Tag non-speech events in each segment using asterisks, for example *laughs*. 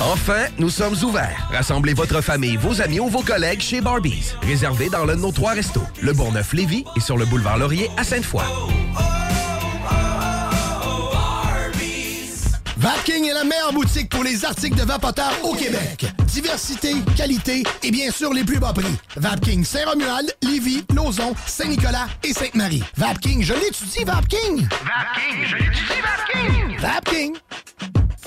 Enfin, nous sommes ouverts. Rassemblez votre famille, vos amis ou vos collègues chez Barbies. Réservé dans l'un de nos trois restos. Le Bourgneuf-Lévis et sur le boulevard Laurier à Sainte-Foy. Vapking est la meilleure boutique pour les articles de vapoteurs au Québec. Diversité, qualité et bien sûr les plus bas prix. Vapking Saint-Romuald, Lévis, Lauson, Saint-Nicolas et Sainte-Marie. Vapking, je l'étudie, Vapking! Vapking, je l'étudie, Vapking! Vapking!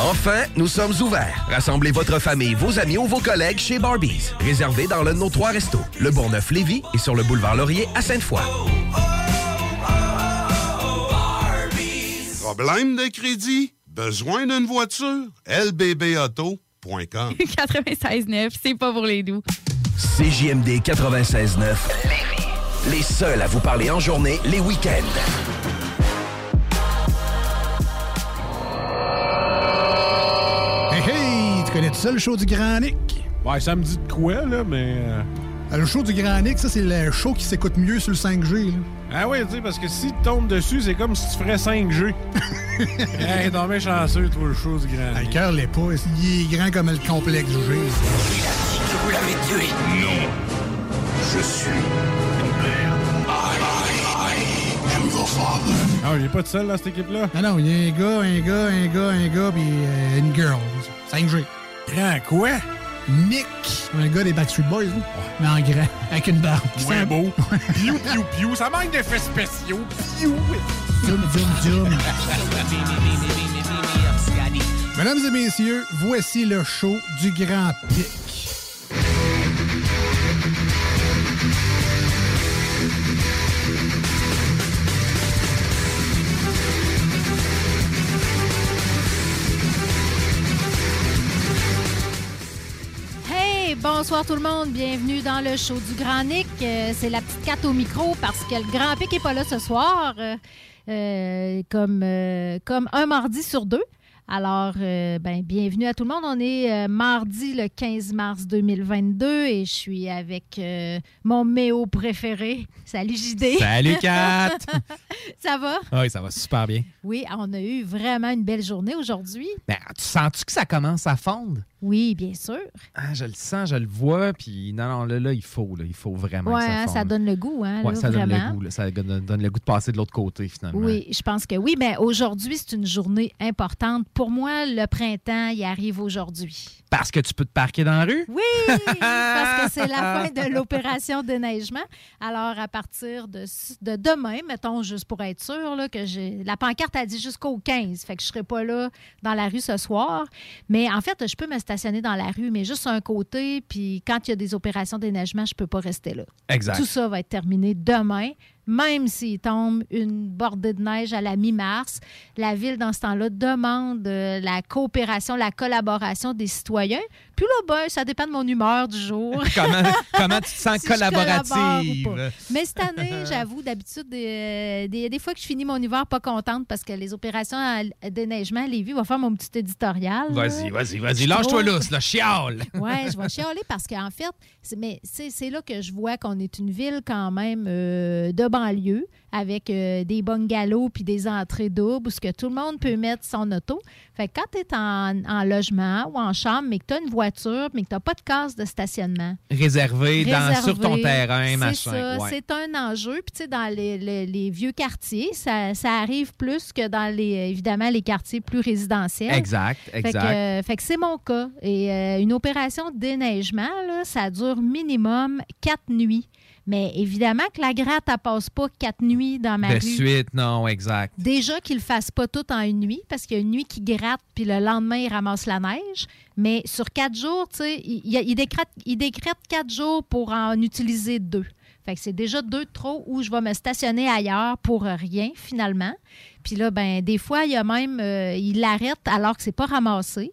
Enfin, nous sommes ouverts. Rassemblez votre famille, vos amis ou vos collègues chez Barbies. Réservé dans l'un de nos trois restos. Le Bourgneuf-Lévis et sur le boulevard Laurier à Sainte-Foy. Problème de crédit? Besoin d'une voiture? lbbauto.com 96.9, *laughs* c'est pas pour les doux. CJMD 96.9. Les seuls à vous parler en journée, les week-ends. Tu connais tout ça le show du Grand Nick? Ouais, ça me dit de quoi, là, mais. euh, Le show du Grand Nick, ça, c'est le show qui s'écoute mieux sur le 5G. Là. Ah oui, tu sais, parce que si tu tombes dessus, c'est comme si tu ferais 5G. *laughs* hey, tombé chanceux, toi, le show du Grand Le Nick. cœur l'est pas. Il est grand comme le complexe G. que vous l'avez tué. Non. Je suis ton père. I, I, I am your father. Ah, il est pas tout seul dans cette équipe-là? Ah non, il y a un gars, un gars, un gars, un gars, puis euh, une girl. 5G. Grand quoi? Nick. Un gars des Backstreet Boys, là. mais en grand, avec une barbe. Ouais, beau. *laughs* Piou, piou, piou. Ça manque d'effets spéciaux. Piou. Zoom, zoom, zoom. *laughs* Mesdames et messieurs, voici le show du Grand Pic. Bonsoir tout le monde, bienvenue dans le show du Grand Nick. Euh, c'est la petite carte au micro parce que le Grand Pic n'est pas là ce soir, euh, euh, comme, euh, comme un mardi sur deux. Alors, ben, bienvenue à tout le monde. On est mardi le 15 mars 2022 et je suis avec mon méo préféré. *laughs* Salut JD. Salut, *laughs* Kat! Ça va? Ah Oui, ça va super bien. Oui, on a eu vraiment une belle journée aujourd'hui. Ben, tu sens-tu que ça commence à fondre? Oui, bien sûr. Ah, je le sens, je le vois, puis non, non, là, là, il faut, là, il faut vraiment Ouais, que ça hein, ça donne le goût, hein, Ouais, là, ça donne le goût, là, ça donne, donne le goût de passer de l'autre côté, finalement. Oui, je pense que oui. Mais aujourd'hui, c'est une journée importante. Pour moi, le printemps, il arrive aujourd'hui. Parce que tu peux te parquer dans la rue? Oui, parce que c'est la fin de *laughs* l'opération déneigement. Alors, à partir de, de demain, mettons, juste pour être sûr, là, que j'ai. La pancarte a dit jusqu'au 15, fait que je ne serai pas là dans la rue ce soir. Mais en fait, je peux me stationner dans la rue, mais juste un côté. Puis quand il y a des opérations de déneigement, je ne peux pas rester là. Exact. Tout ça va être terminé demain. Même s'il tombe une bordée de neige à la mi-mars, la ville, dans ce temps-là, demande euh, la coopération, la collaboration des citoyens. Puis là, ben, ça dépend de mon humeur du jour. *laughs* comment, comment tu te sens *laughs* Si collaborative? Mais cette année, *laughs* j'avoue, d'habitude, des, des, des fois que je finis mon hiver pas contente parce que les opérations à à déneigement à Lévis va faire mon petit éditorial. Vas-y, vas-y, vas-y, lâche-toi lousse, là, chiale! Oui, je vais chialer parce qu'en fait, c'est- mais c'est c'est là que je vois qu'on est une ville quand même euh, de banlieue avec euh, des bungalows puis des entrées doubles où ce que tout le monde peut mettre son auto. Fait que quand tu es en, en logement ou en chambre, mais que tu as une voiture, mais que tu n'as pas de case de stationnement, Réservé, dans, sur ton terrain, machin. ouais. C'est un enjeu. Puis, tu sais, dans les, les- les vieux quartiers, ça, ça arrive plus que dans les, évidemment, les quartiers plus résidentiels. Exact, Fait que, exact. euh, fait que c'est mon cas. Et euh, une opération de déneigement, là, ça dure minimum quatre nuits. Mais évidemment que la gratte, elle passe pas quatre nuits dans ma De rue. suite, non, exact. Déjà qu'ils le fassent pas tout en une nuit, parce qu'il y a une nuit qui gratte, puis le lendemain, il ramasse la neige. Mais sur quatre jours, tu sais, il, il, il décrète, il décrète quatre jours pour en utiliser deux. Fait que c'est déjà deux de trop où je vais me stationner ailleurs pour rien, finalement. Puis là, ben des fois, il y a même, euh, ils l'arrêtent alors que c'est pas ramassé.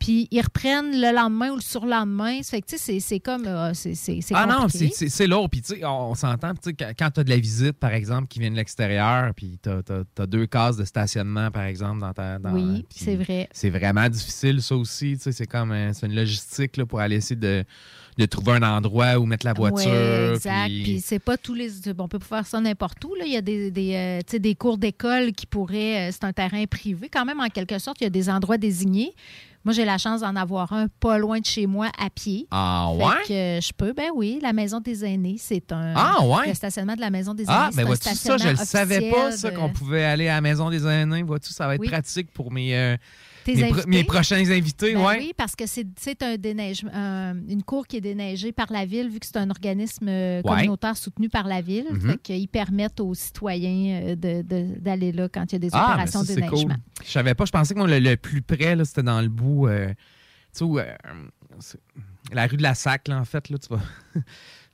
Puis ils reprennent le lendemain ou le surlendemain. Ça fait que, tu sais, c'est- comme... euh, c'est Ah non, c'est- lourd. Puis, tu sais, on, on s'entend. Puis, tu sais, quand- tu as de la visite, par exemple, qui vient de l'extérieur, puis tu as, deux cases de stationnement, par exemple, dans ta. dans- Oui, c'est vrai. C'est vraiment difficile, ça aussi. Tu sais, c'est comme euh, c'est une logistique là, pour aller essayer de, de trouver un endroit où mettre la voiture. Exact. puis- Puis c'est pas tous les. bon, on peut pas faire ça n'importe où. Là. Il y a des, des, euh, des cours d'école qui pourraient. euh, c'est un terrain privé. Quand même, en quelque sorte, il y a des endroits désignés. Moi, j'ai la chance d'en avoir un pas loin de chez moi à pied. Ah Fait ouais? que, euh, je peux, ben oui, la maison des aînés, c'est un. Ah ouais? Le stationnement de la maison des aînés. Ah, mais un vois-tu ça, je le savais pas, ça, qu'on pouvait aller à la maison des aînés. Vois-tu, ça va être Oui. pratique pour mes, euh, mes, pro- invités? mes prochains invités. Ben ouais. Oui, parce que c'est c'est un déneigement, un- une cour qui est déneigée par la ville, vu que c'est un organisme euh, Ouais. communautaire soutenu par la ville. Fait qu'ils permettent aux citoyens euh, de- de- d'aller là quand il y a des Ah, mais opérations ça, de c'est cool. déneigement. Je savais pas. Je pensais que le, le plus près, c'était dans le bout. euh, tu sais, où, euh, la rue de la Sac, là, en fait. Là, tu vas.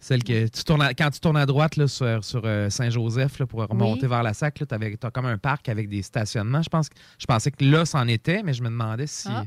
Celle que tu tournes à- quand tu tournes à droite là, sur, sur, euh, Saint-Joseph pour remonter Oui. vers la SAC, tu as comme un parc avec des stationnements. Je pense je pensais que là, c'en était, mais je me demandais si. Ah,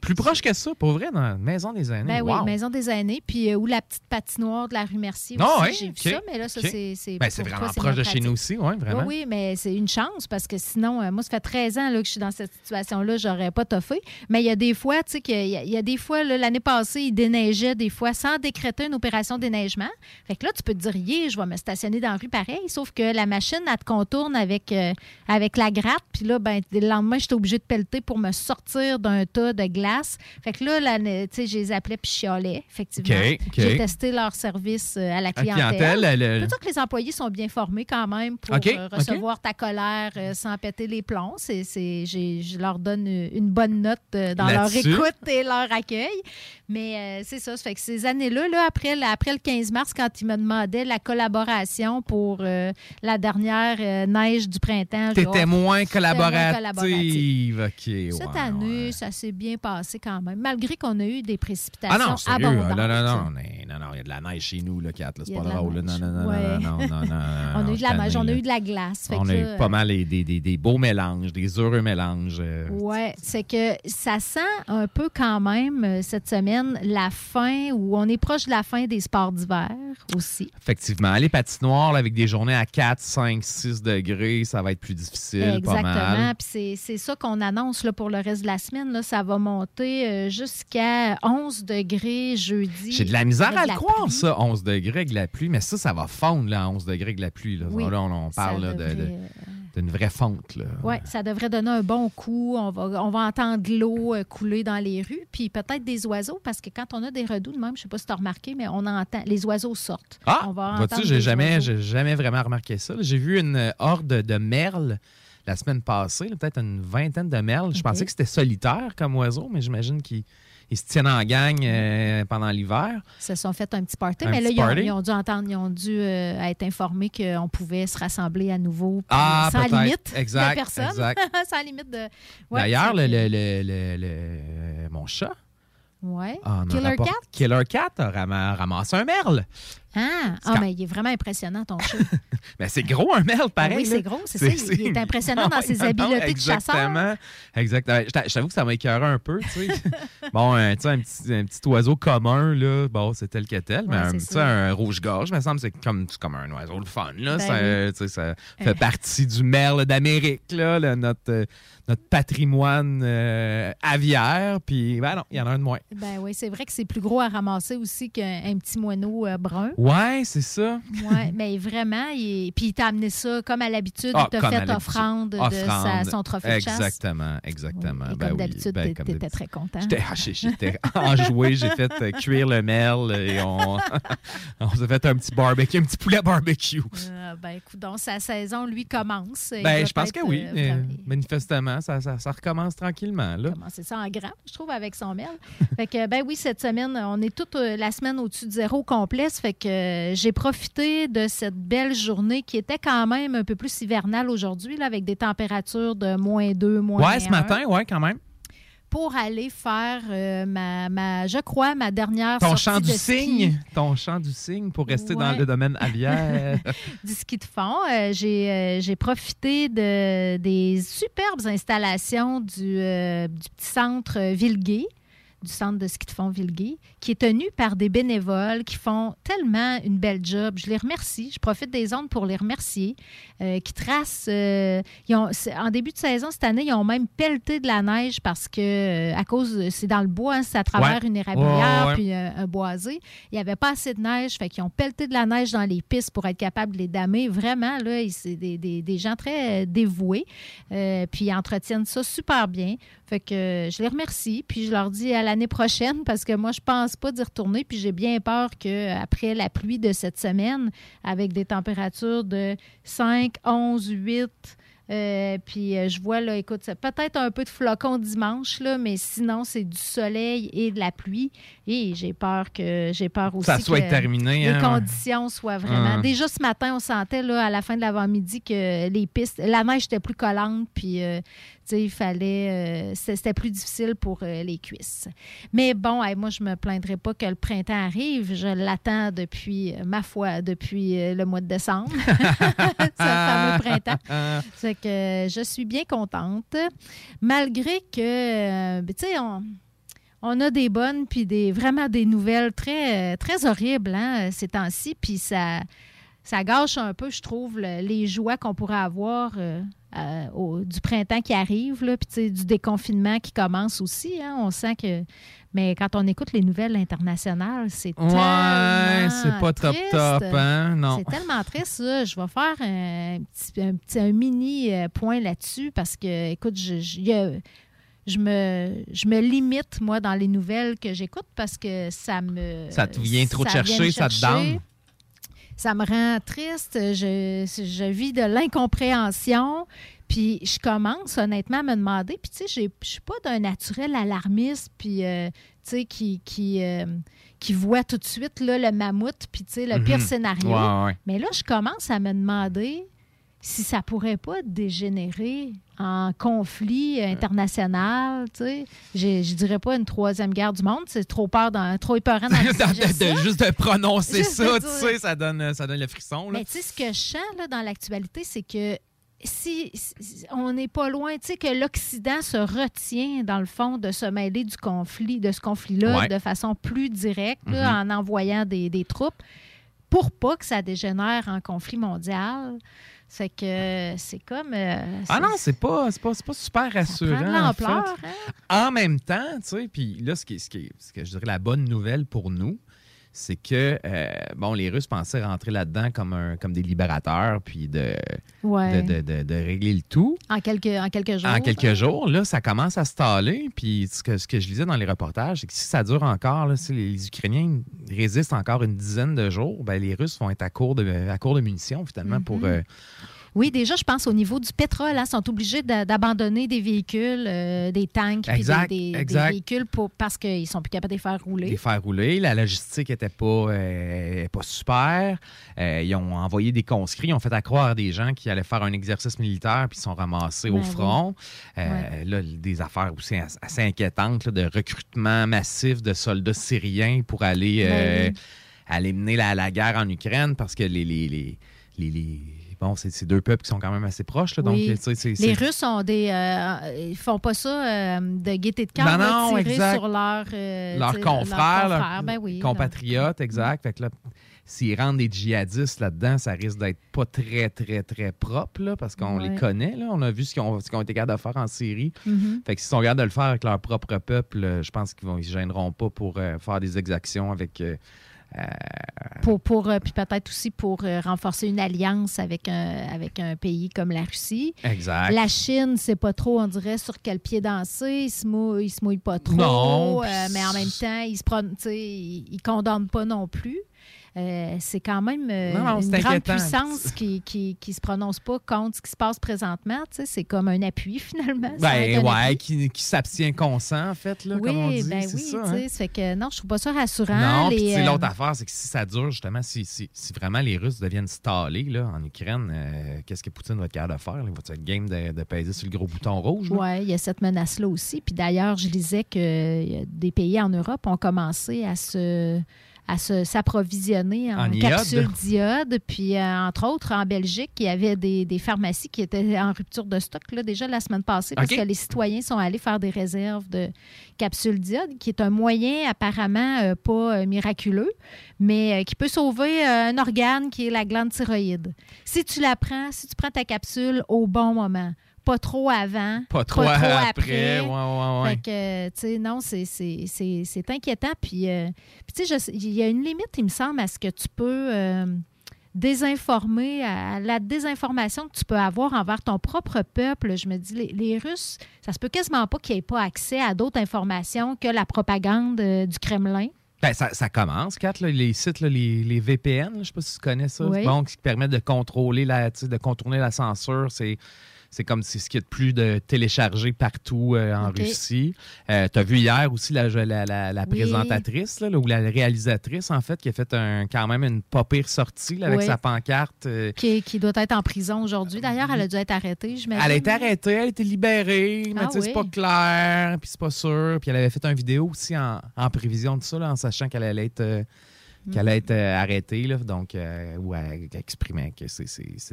Plus proche que ça, pour vrai, dans la maison des aînés. Ben oui, Wow. Maison des aînés. Puis euh, où la petite patinoire de la rue Mercier Ah aussi, ouais, j'ai vu ça. Mais là, ça, c'est... Ben, c'est vraiment toi, proche de chez nous aussi, ouais, vraiment. Oui, oui, mais c'est une chance parce que sinon, euh, moi, ça fait 13 ans là, que je suis dans cette situation-là, j'aurais pas toffé. Mais il y a des fois, tu sais, qu'il y a- il y, a des fois, l'année passée, il déneigeait des fois sans décréter une opération de déneigement. Fait que là, tu peux te dire, yeah, je vais me stationner dans la rue pareil, sauf que la machine, elle te contourne avec, euh, avec la gratte. Puis là, ben, le lendemain, j'étais obligée de pelleter pour me sortir d'un tas de glace. Fait que là, la- tu sais, je les appelais puis chialais, effectivement. OK, OK. J'ai testé leur service euh, à la clientèle. clientèle, le- Je peux dire que les employés sont bien formés quand même pour euh, recevoir ta colère euh, sans péter les plombs. C'est, je leur donne une bonne note dans leur écoute et leur accueil. Mais euh, c'est ça. Fait que ces années-là, là, après, le- après le 15 mars, quand ils me demandaient la collaboration pour euh, la dernière euh, neige du printemps, T'étais moins c'était moins collaborative. OK, Cette année, ça s'est bien passé quand même, malgré qu'on a eu des précipitations Ah non, sérieux. abondantes. Non, non, non, mais- non, non, il y a de la neige chez nous, Kat, là, c'est pas drôle. Non, non, non, Ouais. non, non, non, non, *laughs* On a eu de la neige, on a eu de la glace. On a eu pas mal des, des, des, des beaux mélanges, des heureux mélanges. euh, Ouais, c'est que ça sent un peu quand même euh, cette semaine la fin où on est proche de la fin des sports d'hiver aussi. Effectivement, les patinoires là, avec des journées à 4, 5, 6 degrés, ça va être plus difficile, Exactement. Puis c'est- c'est ça qu'on annonce là, pour le reste de la semaine. Là. Ça va monter euh, jusqu'à 11 degrés jeudi. J'ai de la misère à le croire, pluie. ça, 11 degrés avec la pluie, mais ça, ça va fondre là, à 11 degrés avec la pluie. Là, Oui, Là, on, parle là, de- de- devrait, d'une vraie fonte. Là. Oui, ça devrait donner un bon coup. On va, on va entendre l'eau euh, couler dans les rues, puis peut-être des oiseaux, parce que quand on a des redoux de même, je ne sais pas si tu as remarqué, mais on entend, les oiseaux sortent. Ah, vois-tu, j'ai jamais, jamais vraiment remarqué ça. J'ai vu une euh, horde de merles la semaine passée, peut-être une vingtaine de merles. Je pensais que c'était solitaire comme oiseau, mais j'imagine qu'ils ils se tiennent en gang euh, pendant l'hiver. se sont fait un petit party, Un mais là, ils ont, ils dû entendre, ils ont dû euh, être informés qu'on pouvait se rassembler à nouveau. Ah, sans limite Exact, de personne. exact. *laughs* sans limite de. Ouais, D'ailleurs, le, le- le- mon chat, Ouais. ah, Killer Cat? Killer Cat a ram- ramassé un merle. Ah, C'est ah mais il est vraiment impressionnant, ton chat. *laughs* Mais c'est gros un merle, pareil. Ah oui, c'est gros, c'est ça. Il- est impressionnant *laughs* dans ses habiletés de chasseur. Exactement. Exactement. Je t'a- je t'avoue que ça m'a écœuré un peu, tu sais. *laughs* bon, un, tu sais, un petit, un petit oiseau commun, là, bon, c'est tel que tel, mais Ouais, un, tu sais, un rouge-gorge, me semble, c'est comme, c'est comme un oiseau le fun, là. Ben ça, oui. ça Euh. fait partie du merle d'Amérique, là, là, notre, euh, notre patrimoine euh, aviaire, puis, ben non, il y en a un de moins. Ben oui, c'est vrai que c'est plus gros à ramasser aussi qu'un un petit moineau euh, brun. Ouais, c'est ça. Oui, mais vraiment, il puis il t'a amené ça comme à l'habitude, Ah, il t'a fait offrande de sa- son trophée de chasse? Exactement, exactement. Et Ben comme oui, d'habitude, ben, t'étais très content. J'étais ah, *laughs* enjoué, j'ai fait euh, cuire le merle et on, *laughs* on s'est fait un petit barbecue, un petit poulet barbecue. Euh, ben écoute, donc sa saison, lui, commence. Ben, je pense que oui. euh, vraiment- manifestement, ça, ça, ça recommence tranquillement. Là. commencer ça en grand, je trouve, avec son merle. fait que, ben oui, cette semaine, on est toute euh, la semaine au-dessus de zéro complet. Fait que euh, j'ai profité de cette belle journée qui était quand même un peu plus hivernale aujourd'hui, avec des températures de moins 2, moins Ouais, ce 1, matin, ouais, quand même. Pour aller faire euh, ma, ma, je crois, ma dernière Ton sortie chant du ski. cygne, ton chant du cygne pour rester dans le domaine aviaire. *laughs* du ski de fond. Euh, j'ai, euh, j'ai profité de, des superbes installations du, du petit centre Villegué, du centre de ski de fond Villegué, qui est tenu par des bénévoles qui font tellement une belle job. Je les remercie. Je profite des ondes pour les remercier, euh, qui tracent. euh, ils ont- en début de saison cette année, ils ont même pelleté de la neige parce que euh, à cause c'est dans le bois, hein, c'est à travers Ouais. une érablière Ouais, ouais. puis un, un boisé. Il n'y avait pas assez de neige, fait qu'ils ont pelleté de la neige dans les pistes pour être capable de les damer. Vraiment, là, c'est des, des- des gens très dévoués. Euh, puis ils entretiennent ça super bien. Fait que je les remercie, puis je leur dis à l'année prochaine parce que moi, je pense pas d'y retourner. Puis j'ai bien peur qu'après la pluie de cette semaine, avec des températures de 5, 11, 8, Euh, puis euh, je vois, là, écoute, peut-être un peu de flocons dimanche, là, mais sinon, c'est du soleil et de la pluie. Et j'ai peur que j'ai peur aussi Ça soit que terminé, les hein, conditions soient vraiment. Déjà ce matin, on sentait là, à la fin de l'avant-midi que les pistes, la neige était plus collante, puis euh, il fallait, euh, c'était plus difficile pour euh, les cuisses. Mais bon, hey, moi, je me plaindrai pas que le printemps arrive. Je l'attends depuis, euh, ma foi, depuis le mois de décembre. *laughs* Ce fameux printemps. C'est que euh, je suis bien contente, malgré que, tu sais, on, on a des bonnes puis des vraiment des nouvelles très, très horribles hein, ces temps-ci, puis ça, ça gâche un peu, je trouve, le- les joies qu'on pourrait avoir euh, euh, au- du printemps qui arrive, là, puis du déconfinement qui commence aussi. hein. on sent que. Mais quand on écoute les nouvelles internationales, c'est Ouais, tellement c'est pas top triste. top, hein? Non. C'est tellement triste, ça. Je vais faire un petit, un petit- un mini euh, point là-dessus parce que, écoute, je, je- il y a- je me, je me limite, moi, dans les nouvelles que j'écoute parce que ça me. Ça te vient trop te me chercher, ça te chercher. Ça me rend triste. Je, je vis de l'incompréhension. Puis je commence honnêtement à me demander. Puis tu sais, j'ai- je suis pas d'un naturel alarmiste, puis euh, tu sais, qui, qui, euh, qui voit tout de suite là, le mammouth, puis tu sais, le pire Mhm. scénario. Ouais, ouais. Mais là, je commence à me demander si ça pourrait pas dégénérer en conflit international, tu sais. Je, je dirais pas une troisième guerre du monde, c'est trop peur dans, trop épeurant dans *laughs* De- de- juste de prononcer Juste ça, de tu sais, ça donne, ça donne le frisson. Là. Mais tu sais, ce que je sens là, dans l'actualité, c'est que si, si- on n'est pas loin, tu sais, que l'Occident se retient, dans le fond, de se mêler du conflit, de ce conflit-là Ouais. de façon plus directe, là, Mhm. en envoyant des, des troupes, pour pas que ça dégénère en conflit mondial. C'est que c'est comme. euh, Ah non, c'est pas, c'est pas, c'est pas super rassurant. prend de en fait. hein? En même temps, tu sais, puis là, ce qui, est- ce, qui ce que je dirais la bonne nouvelle pour nous, c'est que, euh, bon, les Russes pensaient rentrer là-dedans comme, un, comme des libérateurs, puis de, Ouais. de, de- de- de régler le tout. En quelques, en quelques jours. En quelques jours, là, ça commence à se taler. Puis ce que, ce que je lisais dans les reportages, c'est que si ça dure encore, là, si les, Ukrainiens résistent encore une dizaine de jours, ben, les Russes vont être à court de, à court de munitions, finalement, pour... Mhm. euh, Oui, déjà, je pense au niveau du pétrole, hein, sont obligés d'a- d'abandonner des véhicules, euh, des tanks, puis des, véhicules pour, parce qu'ils sont plus capables de les faire rouler. les faire rouler. La logistique n'était pas, euh, pas super. Euh, ils ont envoyé des conscrits, ils ont fait à croire à des gens qui allaient faire un exercice militaire puis ils sont ramassés Ben au oui. front. Ouais. Là, des affaires aussi as- assez inquiétantes là, de recrutement massif de soldats syriens pour aller, Ben oui. aller mener la, la guerre en Ukraine parce que les... les, les, les- les- Bon, c'est deux peuples qui sont quand même assez proches. là, donc, Oui. Les Russes ont des, euh, ils font pas ça euh, de gaieté de cœur, Non, non, tirer sur leur, euh, leurs confrères, ben oui, compatriotes, exact. Fait que là, s'ils rentrent des djihadistes là-dedans, ça risque d'être pas très, très, très propre, là, parce qu'on Ouais. les connaît. Là. On a vu ce qu'ils ont, ont été capables de faire en Syrie. Mhm. Fait que s'ils sont capables de le faire avec leur propre peuple, je pense qu'ils ne se gêneront pas pour euh, faire des exactions avec. euh, Pour, pour, euh, puis peut-être aussi pour euh, renforcer une alliance avec un, avec un pays comme la Russie. Exact. La Chine, c'est pas trop, on dirait, sur quel pied danser. Ils se mouillent, ils se mouillent pas trop. Non, euh, mais en même temps, ils se sais, ils, ils condamnent pas non plus. Euh, c'est quand même euh, Non, non, une grande inquiétant. puissance qui, qui, qui se prononce pas contre ce qui se passe présentement. C'est comme un appui, *laughs* finalement. Ben ouais, appui. qui, qui s'abstient consent, en fait, là, oui, comme on dit. ben oui, ça, hein. fait que non, je trouve pas ça rassurant. Non, puis euh, l'autre affaire, c'est que si ça dure, justement, si, si, si vraiment les Russes deviennent stallés là, en Ukraine, qu'est-ce que Poutine va être capable de faire? là? Il va être game de, de peser sur le gros bouton rouge? Oui, il y a cette menace-là aussi. Puis d'ailleurs, je lisais que des pays en Europe ont commencé à se à se- s'approvisionner en, En capsules d'iode. Puis, euh, entre autres, en Belgique, il y avait des, des pharmacies qui étaient en rupture de stock là, déjà la semaine passée parce que les citoyens sont allés faire des réserves de capsules d'iode, qui est un moyen apparemment euh, pas euh, miraculeux, mais qui peut sauver un organe qui est la glande thyroïde. Si tu la prends, si tu prends ta capsule au bon moment, pas trop avant, Pas trop après, ouais, ouais, ouais. Fait que, tu sais, non, c'est- inquiétant. Puis, euh, puis tu sais, il y a une limite, il me semble, à ce que tu peux euh, désinformer, à la désinformation que tu peux avoir envers ton propre peuple. Je me dis, les, les Russes, ça se peut quasiment pas qu'ils n'aient pas accès à d'autres informations que la propagande euh, du Kremlin. Ben, ça, ça commence, Kat, là, les sites, là, les, les VPN, je sais pas si tu connais ça, Oui. bon, qui permettent de contrôler la, de contourner la censure. C'est C'est comme c'est ce qu'il y a de plus de téléchargé partout euh, en. Russie. tu as vu hier aussi la, la, la- la Oui. présentatrice là, ou la réalisatrice, en fait, qui a fait un, quand même une pas pire sortie là, avec Oui. sa pancarte. euh, Qui, qui doit être en prison aujourd'hui. D'ailleurs, elle a dû être arrêtée, j'imagine. elle a été arrêtée, elle a été libérée, mais Ah c'est pas clair, puis c'est pas sûr. Puis elle avait fait une vidéo aussi en, en prévision de ça, là, en sachant qu'elle allait être, euh, qu'elle allait être euh, arrêtée. Là, donc, euh, elle, elle exprimait que c'est,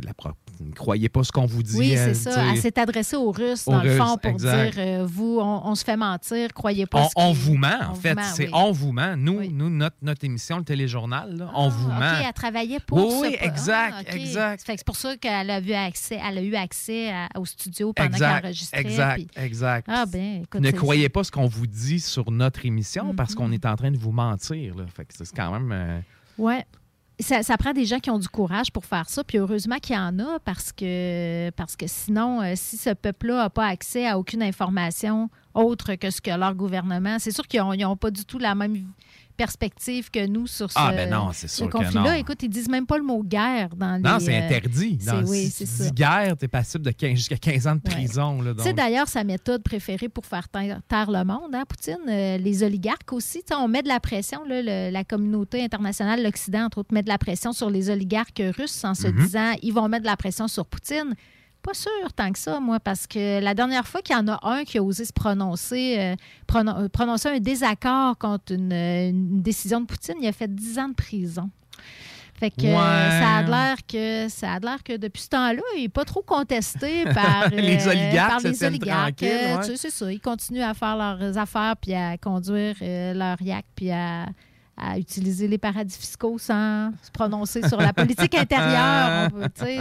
de la propre. Ne croyez pas ce qu'on vous dit. Oui, euh, c'est ça. Elle s'est adressée aux Russes, Aux dans le fond, pour exact. dire euh, vous, on, on se fait mentir, croyez pas. On, ce on vous ment, en On fait. vous ment, c'est oui. on vous ment. Nous, nous notre, notre émission, le téléjournal, là, on vous Ah, ment. OK, elle travaillait pour Oui, po- exact, Ah, OK. exact. C'est pour ça qu'elle a, vu accès, elle a eu accès à- au studio pendant qu'elle enregistrait. exact, puis- exact. Ah, ben, écoute. ne croyez pas ce qu'on vous dit sur notre émission Mhm. parce qu'on est en train de vous mentir. Là. Fait que c'est quand même. Euh, Ouais. Ça, ça prend des gens qui ont du courage pour faire ça. Puis heureusement qu'il y en a parce que, parce que sinon, euh, si ce peuple-là n'a pas accès à aucune information autre que ce que leur gouvernement, c'est sûr qu'ils n'ont pas du tout la même perspective que nous sur ce, Ah, ben non, c'est ce que conflit-là. Écoute, ils disent même pas le mot guerre dans les. Non, c'est euh, interdit. c'est- Dans- oui, si c'est tu ça. dis guerre, tu es passible de 15 jusqu'à 15 ans de prison. là, Tu sais, donc. d'ailleurs, sa méthode préférée pour faire taire, taire le monde, hein, Poutine, euh, les oligarques aussi. On met de la pression, là, le- la communauté internationale, l'Occident, entre autres, met de la pression sur les oligarques russes en se Mhm. disant ils vont mettre de la pression sur Poutine. Pas sûr tant que ça, moi, parce que la dernière fois qu'il y en a un qui a osé se prononcer, euh, pronon- euh, prononcer un désaccord contre une, euh, une décision de Poutine, il a fait 10 ans de prison. Fait que euh, ça a l'air que ça a l'air que depuis ce temps-là, il n'est pas trop contesté *laughs* par Les oligarques par les oligarques. ouais. tu sais, c'est ça. Ils continuent à faire leurs affaires puis à conduire euh, leur yacht puis à, à utiliser les paradis fiscaux sans se prononcer sur la politique intérieure.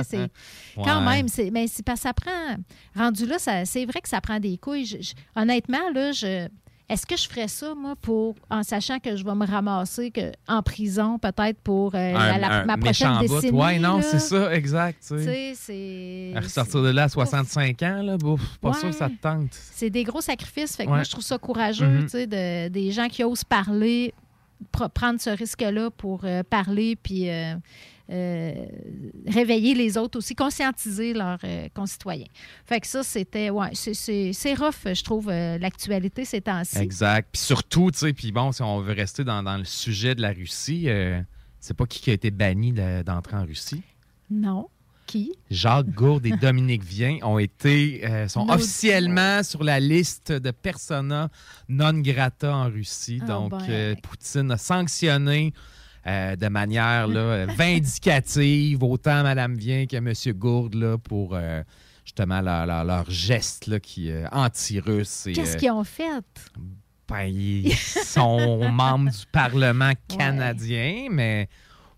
C'est *laughs* quand même. c'est- Mais c'est parce que ça prend. Rendu là, ça- c'est vrai que ça prend des couilles. Je- je- honnêtement, là, je. Est-ce que je ferais ça, moi, pour en sachant que je vais me ramasser que, en prison, peut-être pour euh, la- Un- la- un ma prochaine décennie? Ouais, non, c'est ça, exact. tu sais. c'est. À ressortir de là à 65 ans, là, bouf, pas Ouais. sûr que ça te tente. C'est des gros sacrifices. Fait que Ouais. moi, je trouve ça courageux, Mhm. tu sais, de- des gens qui osent parler, prendre ce risque-là pour euh, parler, puis euh, euh, réveiller les autres aussi, conscientiser leurs concitoyens. Fait que ça, c'était, ouais, c'est- rough, je trouve, l'actualité ces temps-ci. Exact. Puis surtout, tu sais, puis bon, si on veut rester dans, dans le sujet de la Russie, c'est pas qui qui a été banni de- d'entrer en Russie? Non. Qui? Jacques Gourde et Dominique Vien ont été, euh, sont officiellement sur la liste de persona non grata en Russie. Ah, Donc, ben. euh, Poutine a sanctionné euh, de manière là, *laughs* vindicative autant Mme Vien que M. Gourde là, pour justement leur, leur, leur geste là, qui anti-russe. Qu'est-ce qu'ils ont fait? ben, ils sont *laughs* membres du Parlement canadien, mais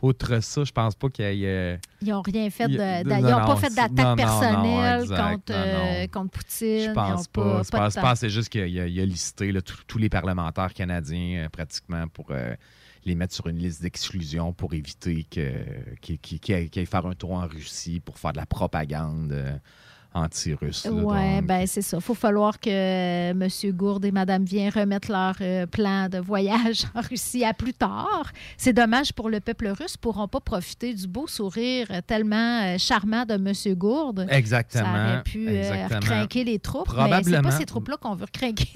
outre ça, je pense pas qu'il y ait. euh, Ils n'ont rien fait de. ils n'ont non, pas fait d'attaque non, non, non, personnelle contre, euh, contre Poutine. Je pense pas. Je pense, c'est juste qu'il a, a listé là, tous- tous les parlementaires canadiens euh, pratiquement pour euh, les mettre sur une liste d'exclusion pour éviter qu'ils aillent faire un tour en Russie pour faire de la propagande anti-russe. Oui, ben c'est ça. Il faut falloir que euh, M. Gourde et Mme Vien remettent leur euh, plan de voyage *laughs* en Russie à plus tard. C'est dommage pour le peuple russe. Ils ne pourront pas profiter du beau sourire euh, tellement euh, charmant de M. Gourde. Exactement, Ça aurait pu euh, recrinquer les troupes. Mais c'est Probablement. pas ces troupes-là qu'on veut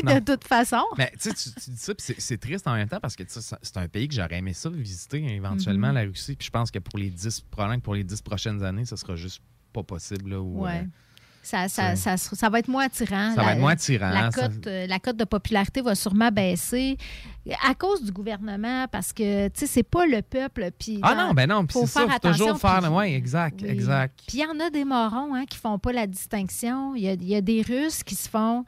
Non. de toute façon. Mais tu dis ça, puis c'est- triste en même temps parce que c'est un pays que j'aurais aimé ça visiter éventuellement, Mhm. la Russie. Puis je pense que pour les 10, probablement que pour les 10 prochaines années, ça sera juste pas possible. Là, où, Ouais. Ça, ça, ça, va être moins attirant. Ça va être moins attirant, La cote, euh, la cote de popularité va sûrement baisser à cause du gouvernement parce que, tu sais, c'est pas le peuple. Puis Ah non, ben non, puis c'est ça, faut toujours faire. puis- Oui, exact, Oui. exact. Puis il y en a des morons hein, qui font pas la distinction. Il y y a des Russes qui se font,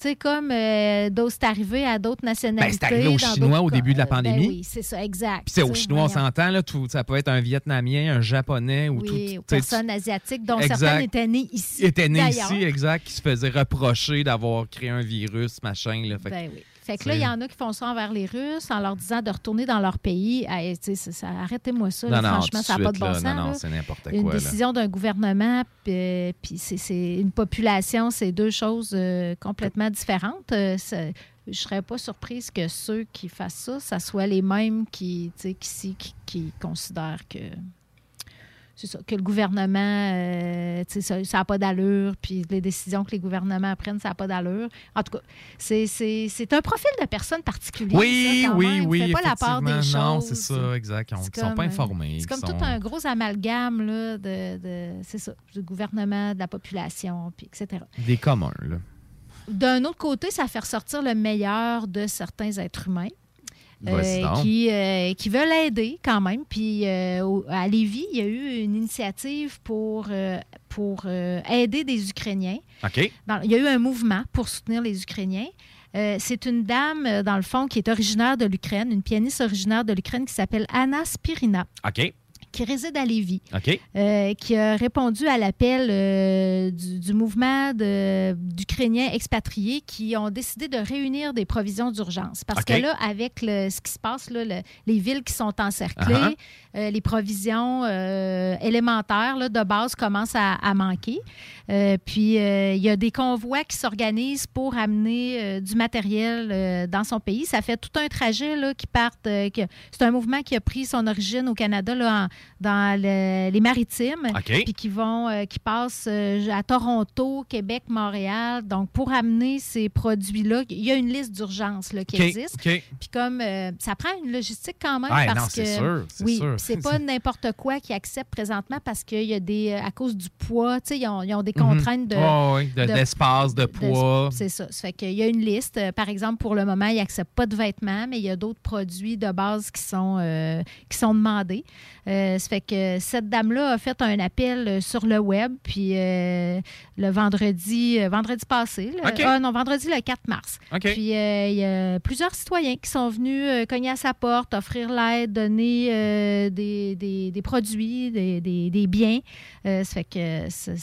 tu sais, comme euh, d'autres, c'est arrivé à d'autres nationalités. Ben, c'est arrivé aux dans Chinois au début de la. Ben pandémie. oui, c'est ça, exact. Puis c'est aux Chinois, on s'entend, là, tout, ça peut être un Vietnamien, un Japonais ou Oui, tout. personnes asiatiques, dont Exact. certaines étaient nées ici. étaient nés d'ailleurs. ici, exact, qui se faisaient reprocher d'avoir créé un virus, machin. Là, fait Ben oui. Fait que là, il y en a qui font ça envers les Russes en leur disant de retourner dans leur pays. Hey, ça- Arrêtez-moi ça. là, Non, non, franchement, ça n'a pas de bon là, sens. non, non, c'est n'importe Une quoi, là. décision d'un gouvernement, puis, puis c'est- une population, c'est deux choses euh, complètement différentes. Euh, je ne serais pas surprise que ceux qui fassent ça, ça soit les mêmes qui, tu sais, qui, qui, qui considèrent que ça, que le gouvernement, euh, ça n'a pas d'allure, puis les décisions que les gouvernements prennent, ça n'a pas d'allure. En tout cas, c'est- un profil de personne particulier. Oui, ça, quand oui, même. oui. Fait pas la part des choses. Non, c'est ça, exact. Ils ne sont pas euh, informés. C'est comme tout un gros amalgame là, de, de- c'est ça, du gouvernement, de la population, puis etc. Des communs, là. D'un autre côté, ça fait ressortir le meilleur de certains êtres humains. Donc. qui, euh, qui veulent aider quand même. Puis euh, à Lévis, il y a eu une initiative pour, euh, pour euh, aider des Ukrainiens. OK. Dans- il y a eu un mouvement pour soutenir les Ukrainiens. Euh, c'est une dame, euh, dans le fond, qui est originaire de l'Ukraine, une pianiste originaire de l'Ukraine qui s'appelle Anna Spirina, OK. Qui réside à Lévis. Euh, qui a répondu à l'appel euh, du, du mouvement d'Ukrainiens expatriés qui ont décidé de réunir des provisions d'urgence. Parce que là, avec le- ce qui se passe, là, le- les villes qui sont encerclées, Uh-huh. euh, les provisions élémentaires là, de base commencent à, à manquer. Puis, il y a des convois qui s'organisent pour amener du matériel dans son pays. Ça fait tout un trajet là, qui partent. que- c'est un mouvement qui a pris son origine au Canada, là, en- dans le- les maritimes, puis qui vont, euh, qui passent euh, à Toronto, Québec, Montréal. Donc, pour amener ces produits-là, il y a une liste d'urgence qui existe. OK. Puis comme euh, ça prend une logistique quand même Ouais, parce non, que sûr, c'est oui, c'est pas *laughs* n'importe quoi qui accepte présentement parce qu'il y a des à cause du poids, tu sais, ils ont, ils ont des Mhm. contraintes de ouais, de- d'espace, de poids. C'est ça. Ça fait qu'il y a une liste. Par exemple, pour le moment, ils n'acceptent pas de vêtements, mais il y a d'autres produits de base qui sont euh, qui sont demandés. Euh, ça fait que cette dame-là a fait un appel euh, sur le web, puis euh, le vendredi, euh, vendredi passé, le- ah non, vendredi le 4 mars. Puis euh, il y a plusieurs citoyens qui sont venus euh, cogner à sa porte, offrir l'aide, donner euh, des, des- des produits, des, des- des biens. Euh, ça fait que C'est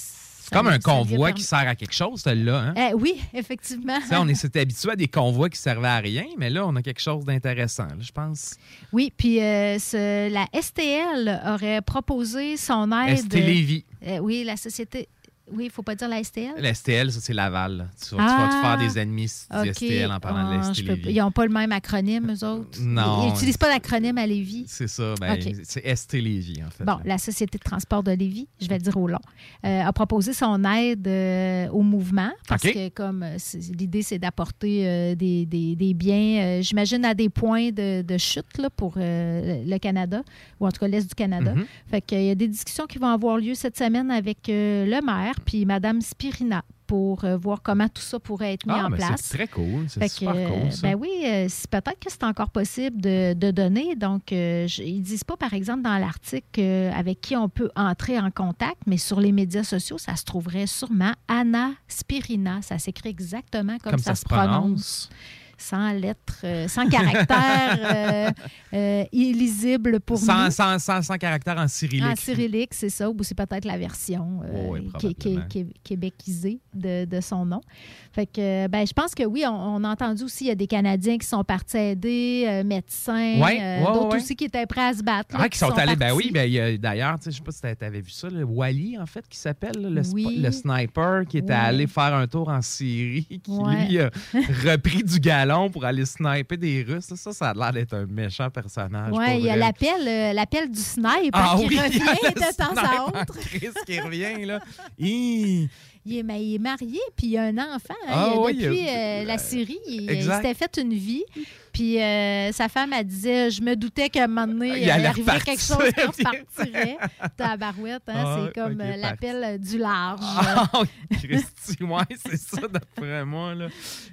comme un convoi qui sert à quelque chose, celle-là. Hein? oui, effectivement. On s'était *laughs* habitué à des convois qui servaient à rien, mais là, on a quelque chose d'intéressant, je pense. Oui, puis euh, ce- la STL aurait proposé son aide. ST Lévis. Euh, oui, la société. Oui, il ne faut pas dire la STL. La STL, ça, c'est Laval. Tu, vas, tu vas te faire des ennemis si tu dis Ah. STL en parlant de Ah, la je ST peux- Lévis. Ils n'ont pas le même acronyme, eux autres. Non. Ils n'utilisent pas d'acronyme à Lévis. C'est ça, ben, c'est ST Lévis, en fait. Bon, la Société de transport de Lévis, je vais le dire au long, euh, a proposé son aide euh, au mouvement parce que comme euh, l'idée, c'est d'apporter euh, des, des- des biens, j'imagine, à des points de, de chute là, pour le Canada, ou en tout cas l'Est du Canada. Mhm. Fait qu'il y a des discussions qui vont avoir lieu cette semaine avec le maire puis Mme Spirina pour euh, voir comment tout ça pourrait être mis Ah, en ben, place. c'est très cool. C'est Fait que, super euh, cool, ça. Ben oui, euh, peut-être que c'est encore possible de, de donner. Donc, euh, je- ils disent pas, par exemple, dans l'article euh, avec qui on peut entrer en contact, mais sur les médias sociaux, ça se trouverait sûrement Anna Spirina. Ça s'écrit exactement comme, Comme ça, ça se prononce. Sans lettres, euh, sans caractères *laughs* euh, euh, illisibles pour sans, nous. sans, sans, sans caractère en cyrillique. En cyrillique, c'est ça, ou c'est peut-être la version oui, qui- qui- probablement. qui- québécisée de, de son nom. Fait que, ben, je pense que oui, on, on a entendu aussi, il y a des Canadiens qui sont partis aider, médecins, Ouais, ouais, d'autres ouais. aussi qui étaient prêts à se battre. là, Ah, qui sont, allés, ben oui, ben, d'ailleurs, je sais pas si tu avais vu ça, le Wally, en fait, qui s'appelle, le, sp- Oui. le sniper qui était allé faire un tour en Syrie, qui lui a repris du pour aller sniper des Russes. Ça, ça a l'air d'être un méchant personnage. Oui, il y a l'appel, euh, l'appel du sniper Ah qui oui, il revient *laughs* de temps à en autre. qui revient, là. *laughs* Hi. Il est, il est marié, puis il a un enfant. hein. Ah Il a- oui, il a- depuis euh, la Syrie, il, il Exact. s'était fait une vie. Puis euh, sa femme, elle disait Je me doutais qu'à un moment donné, Il il, allait arriverait quelque chose qui repartir. repartirait. *laughs* Tabarouette, hein, Ah, c'est comme euh, l'appel du large. Ah, *laughs* Christy, ouais, c'est ça, d'après moi, là.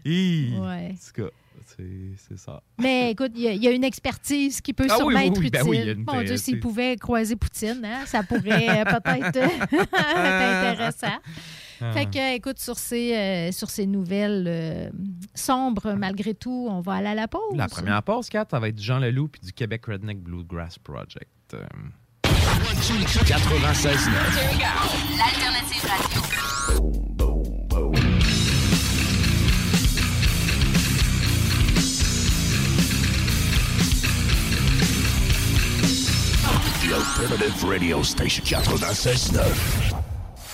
Hi. Ouais. En tout cas, c'est ça. Mais écoute, il y, a- il y a une expertise qui peut Ah sûrement oui, oui, être utile. ben oui, Mon Dieu, s'il pouvait croiser Poutine, hein, ça pourrait *laughs* peut-être être intéressant. Ah. Fait que, écoute, sur ces, euh, sur ces nouvelles euh, sombres, malgré tout, on va aller à la pause. La première pause, 4, ça va être Jean Leloup puis du Québec Redneck Bluegrass Project. Euh, 96 L'alternative radio. The Alternative Radio Station 96.9.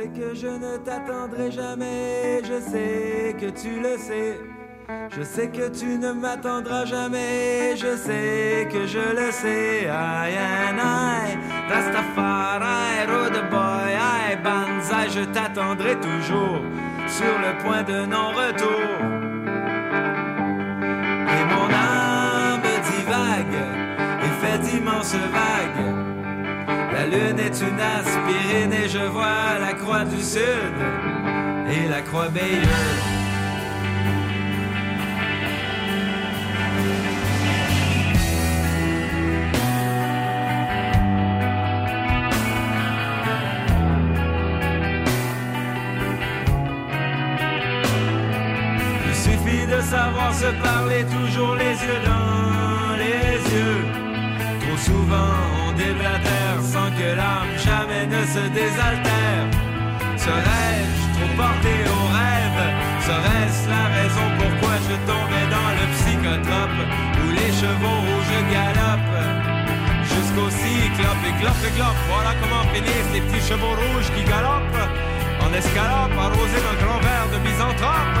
sais que je ne t'attendrai jamais, je sais que tu le sais. Je sais que tu ne m'attendras jamais, je sais que je le sais. And I, Rastafari, Road Boy, I, Banzai, je t'attendrai toujours sur le point de non-retour. Et mon âme divague et fait d'immenses vagues. La lune est une aspirine et je vois la croix du sud et la croix Bayeux. Il suffit de savoir se parler toujours les yeux dans les yeux. Trop souvent on déblatère que l'âme jamais ne se désaltère. Serais-je trop porté au rêve? Serait-ce la raison pourquoi je tombais dans le psychotrope Où les chevaux rouges galopent? Jusqu'au cyclope et clope et clope Voilà comment finissent les petits chevaux rouges qui galopent. En escalope arrosés d'un grand verre de misanthrope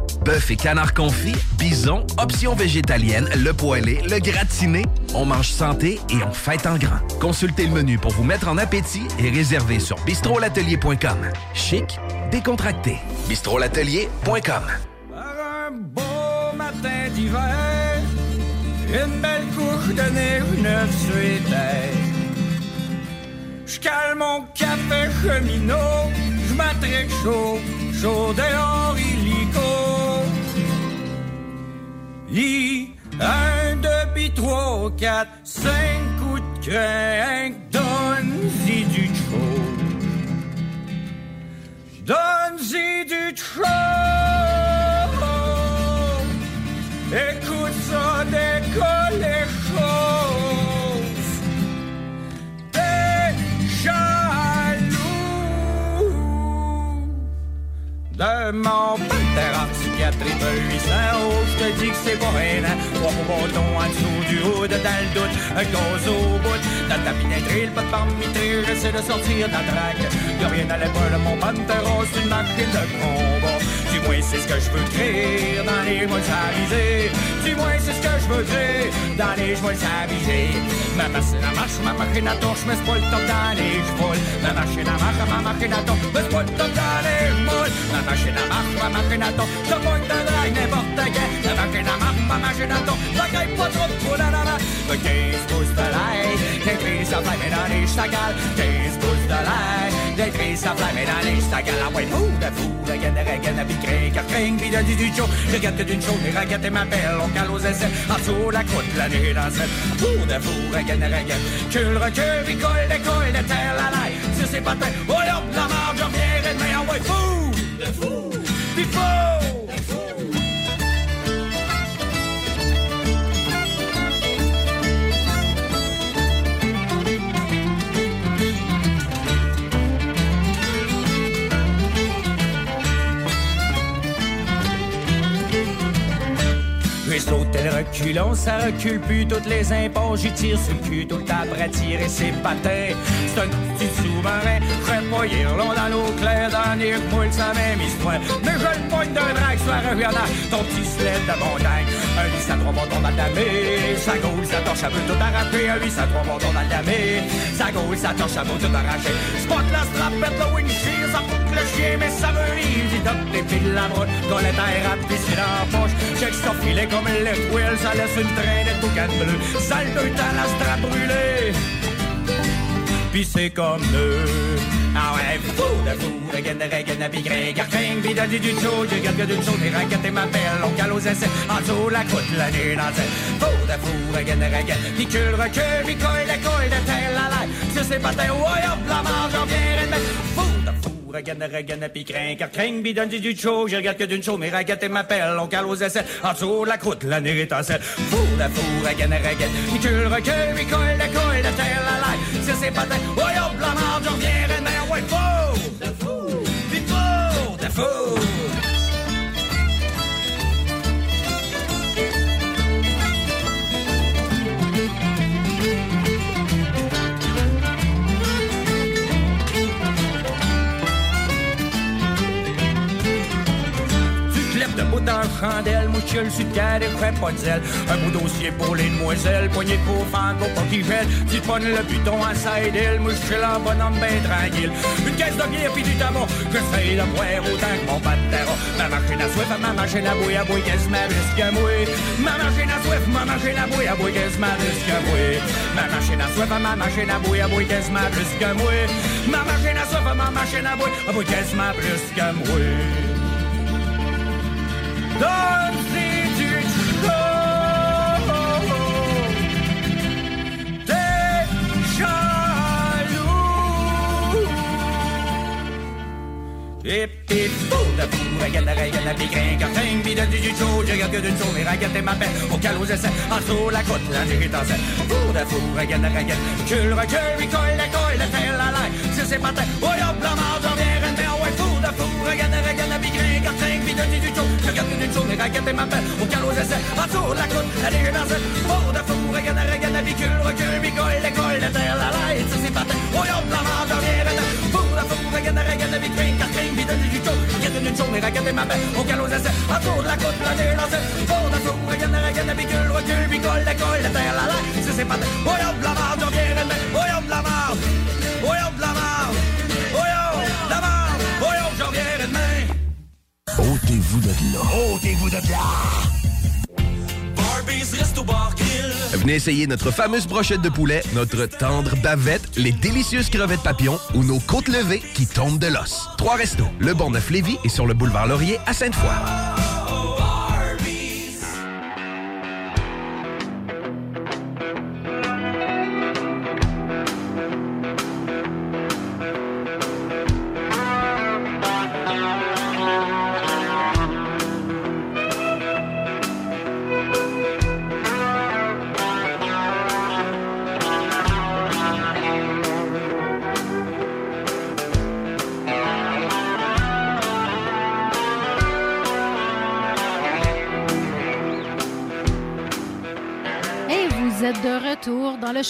Bœuf et canard confit, bison, options végétaliennes, le poêlé, le gratiné. On mange santé et on fête en grand. Consultez le menu pour vous mettre en appétit et réservez sur bistrolatelier.com. Chic, décontracté. bistrolatelier.com. un beau matin d'hiver, une belle couche de les terres. Je calme mon café cheminot, je chaud, I un, depuis trois, quatre, cinq coups de crainte, donne-y du trop. Donne-y du trop. Écoute ça décoller choses. T'es jaloux de mon palteras. 4 triple 800 Oh, je te dis que c'est pas rien. Trois bâtons en dessous du haut de dans le doute Un gros au bout. Dans ta pinétrille, pas de parmitrille J'essaie de sortir ta traque. Y'a rien à l'épaule, mon panteron C'est une marque de combat du moins, c'est ce que je veux créer dans les mois. Du moins, c'est ce que je veux créer dans les mois. Ma machine à marche, ma machine à torche, mais c'est pas le temps dans les chevaux. Ma machine à marche, ma machine à torche, mais c'est pas le temps dans les chevaux. Ma machine à marche, ma machine à torche, je pointe de drague n'importe quand. Ma machine à marche, ma machine à torche, ça gagne pas trop la la la. Le 15 pouces de dans les chagales. 15 pouces de l'ail, j'écris sa flamme dans les chagales. Ah ouais, fou de fou, de gaine de regaine, de picré, car cring, puis de du du chaud. Je que d'une chaude, les raquettes et on cale aux essais. En dessous la croûte, la nuit dans cette. Fou de fou, regaine de regaine. Cul, recul, colle, décolle, de terre, la laille. Sur ses patins, oh là, la marge, je reviens, mais ah ouais, fou de fou, puis fou. J'ai sauté le reculon, ça recule plus toutes les impôts. J'y tire sur le cul tout le temps pour attirer ses patins. C'est un petit sous-marin, pas long dans l'eau claire, dans les moules, sa même histoire. Mais je le pointe d'un drague la rivière, ton petit sled de montagne. Un 8 à 3 montons dans la mer, sa gaule, sa torche, elle veut tout arracher. Un 8 à 3 montons dans la mer, sa gaule, torche, elle veut tout arracher. Spot la strapette, le windshield, ça fout le chien, mais ça veut rire. Dis donc, des piles la brotte, dans les terres à dans la poche. Check son comme le twirl, ça laisse une traîne de boucan bleu. Sale de temps, la brûlée. Pis c'est comme deux. Ah ouais, fou de fou, regaine de regaine, pis gré, garcring, pis de du chaud, je garde que d'une chaude, les raquettes et ma belle, on cale aux essais, en dessous la croûte, la nuit dans. Fou de fou, regaine de regaine, pis cul, recul, pis coille, la de terre, la laille, sur ses patins, ouais, la marge, j'en viens, mais fou de fou. Regaine, regaine, pis crin, car crin, pis donne du chaud, regarde que d'une chaude, mes raquettes et ma pelle, on cale aux essais, en dessous la croûte, la nuit étincelle. Fou de fou, regaine, regaine, pis cul, recul, pis coille, la coille, de terre, la laille, sur ses patins, ouais, hop, la j'en viens, mais ouais, fou de fou, pis fou de fou. Dans chandelle, mouchule sur le cadre, crème pas de. Un beau dossier pour les demoiselles, poignée pour pas qu'ils gèlent. Tu pognes le buton à side hill, mouchule en bonhomme ben tranquille. Une caisse de bière puis du tabac, j'essaye de boire autant que mon pantera. Ma machine à soif, ma machine à bouille, à bouille, quasiment plus que moi? Ma machine à soif, ma machine à bouille, à bouille, quasiment plus que moi? Ma machine à soif, ma machine à bouille, à bouille, quasiment plus que moi? Ma machine à soif, ma machine à bouille, à bouille, quasiment plus que moi. Donne-y du chaud. T'es jaloux. Et pis fou de fou, regarde la regarde la bigrin, cartin, pis de du chaud, je regarde que d'une chaude, mes raquettes et ma paix, au calme aux essais, en dessous la côte, la nuit est en scène. Fou de fou, regarde la regarde, cul, recul, il colle, la colle, terre, la laille, sur ses patins, oh chaude, mes raquettes raquette et ma belle, au calot d'essai, en de la croûte, la cette Pour de fou, regarde, regarde, la bicule, recule, bicole, l'école, la terre, la light, ça c'est patin, oh yo, la j'en viens, pour de fou, regarde, regarde, la bicule, carcring, bidon, du chaud, raquette d'une journée, raquette et ma belle, au en de la croûte, la cette Pour de fou, regarde, regarde, la bicule, recule, bicole, l'école, la terre, la light, ça c'est patin, oh yo, la viens, oh yo, la marde, Ôtez-vous de là. Ôtez-vous de là. Venez essayer notre fameuse brochette de poulet, notre tendre bavette, les délicieuses crevettes papillons ou nos côtes levées qui tombent de l'os. Trois restos, le Bonneuf Lévis et sur le boulevard Laurier à Sainte-Foy.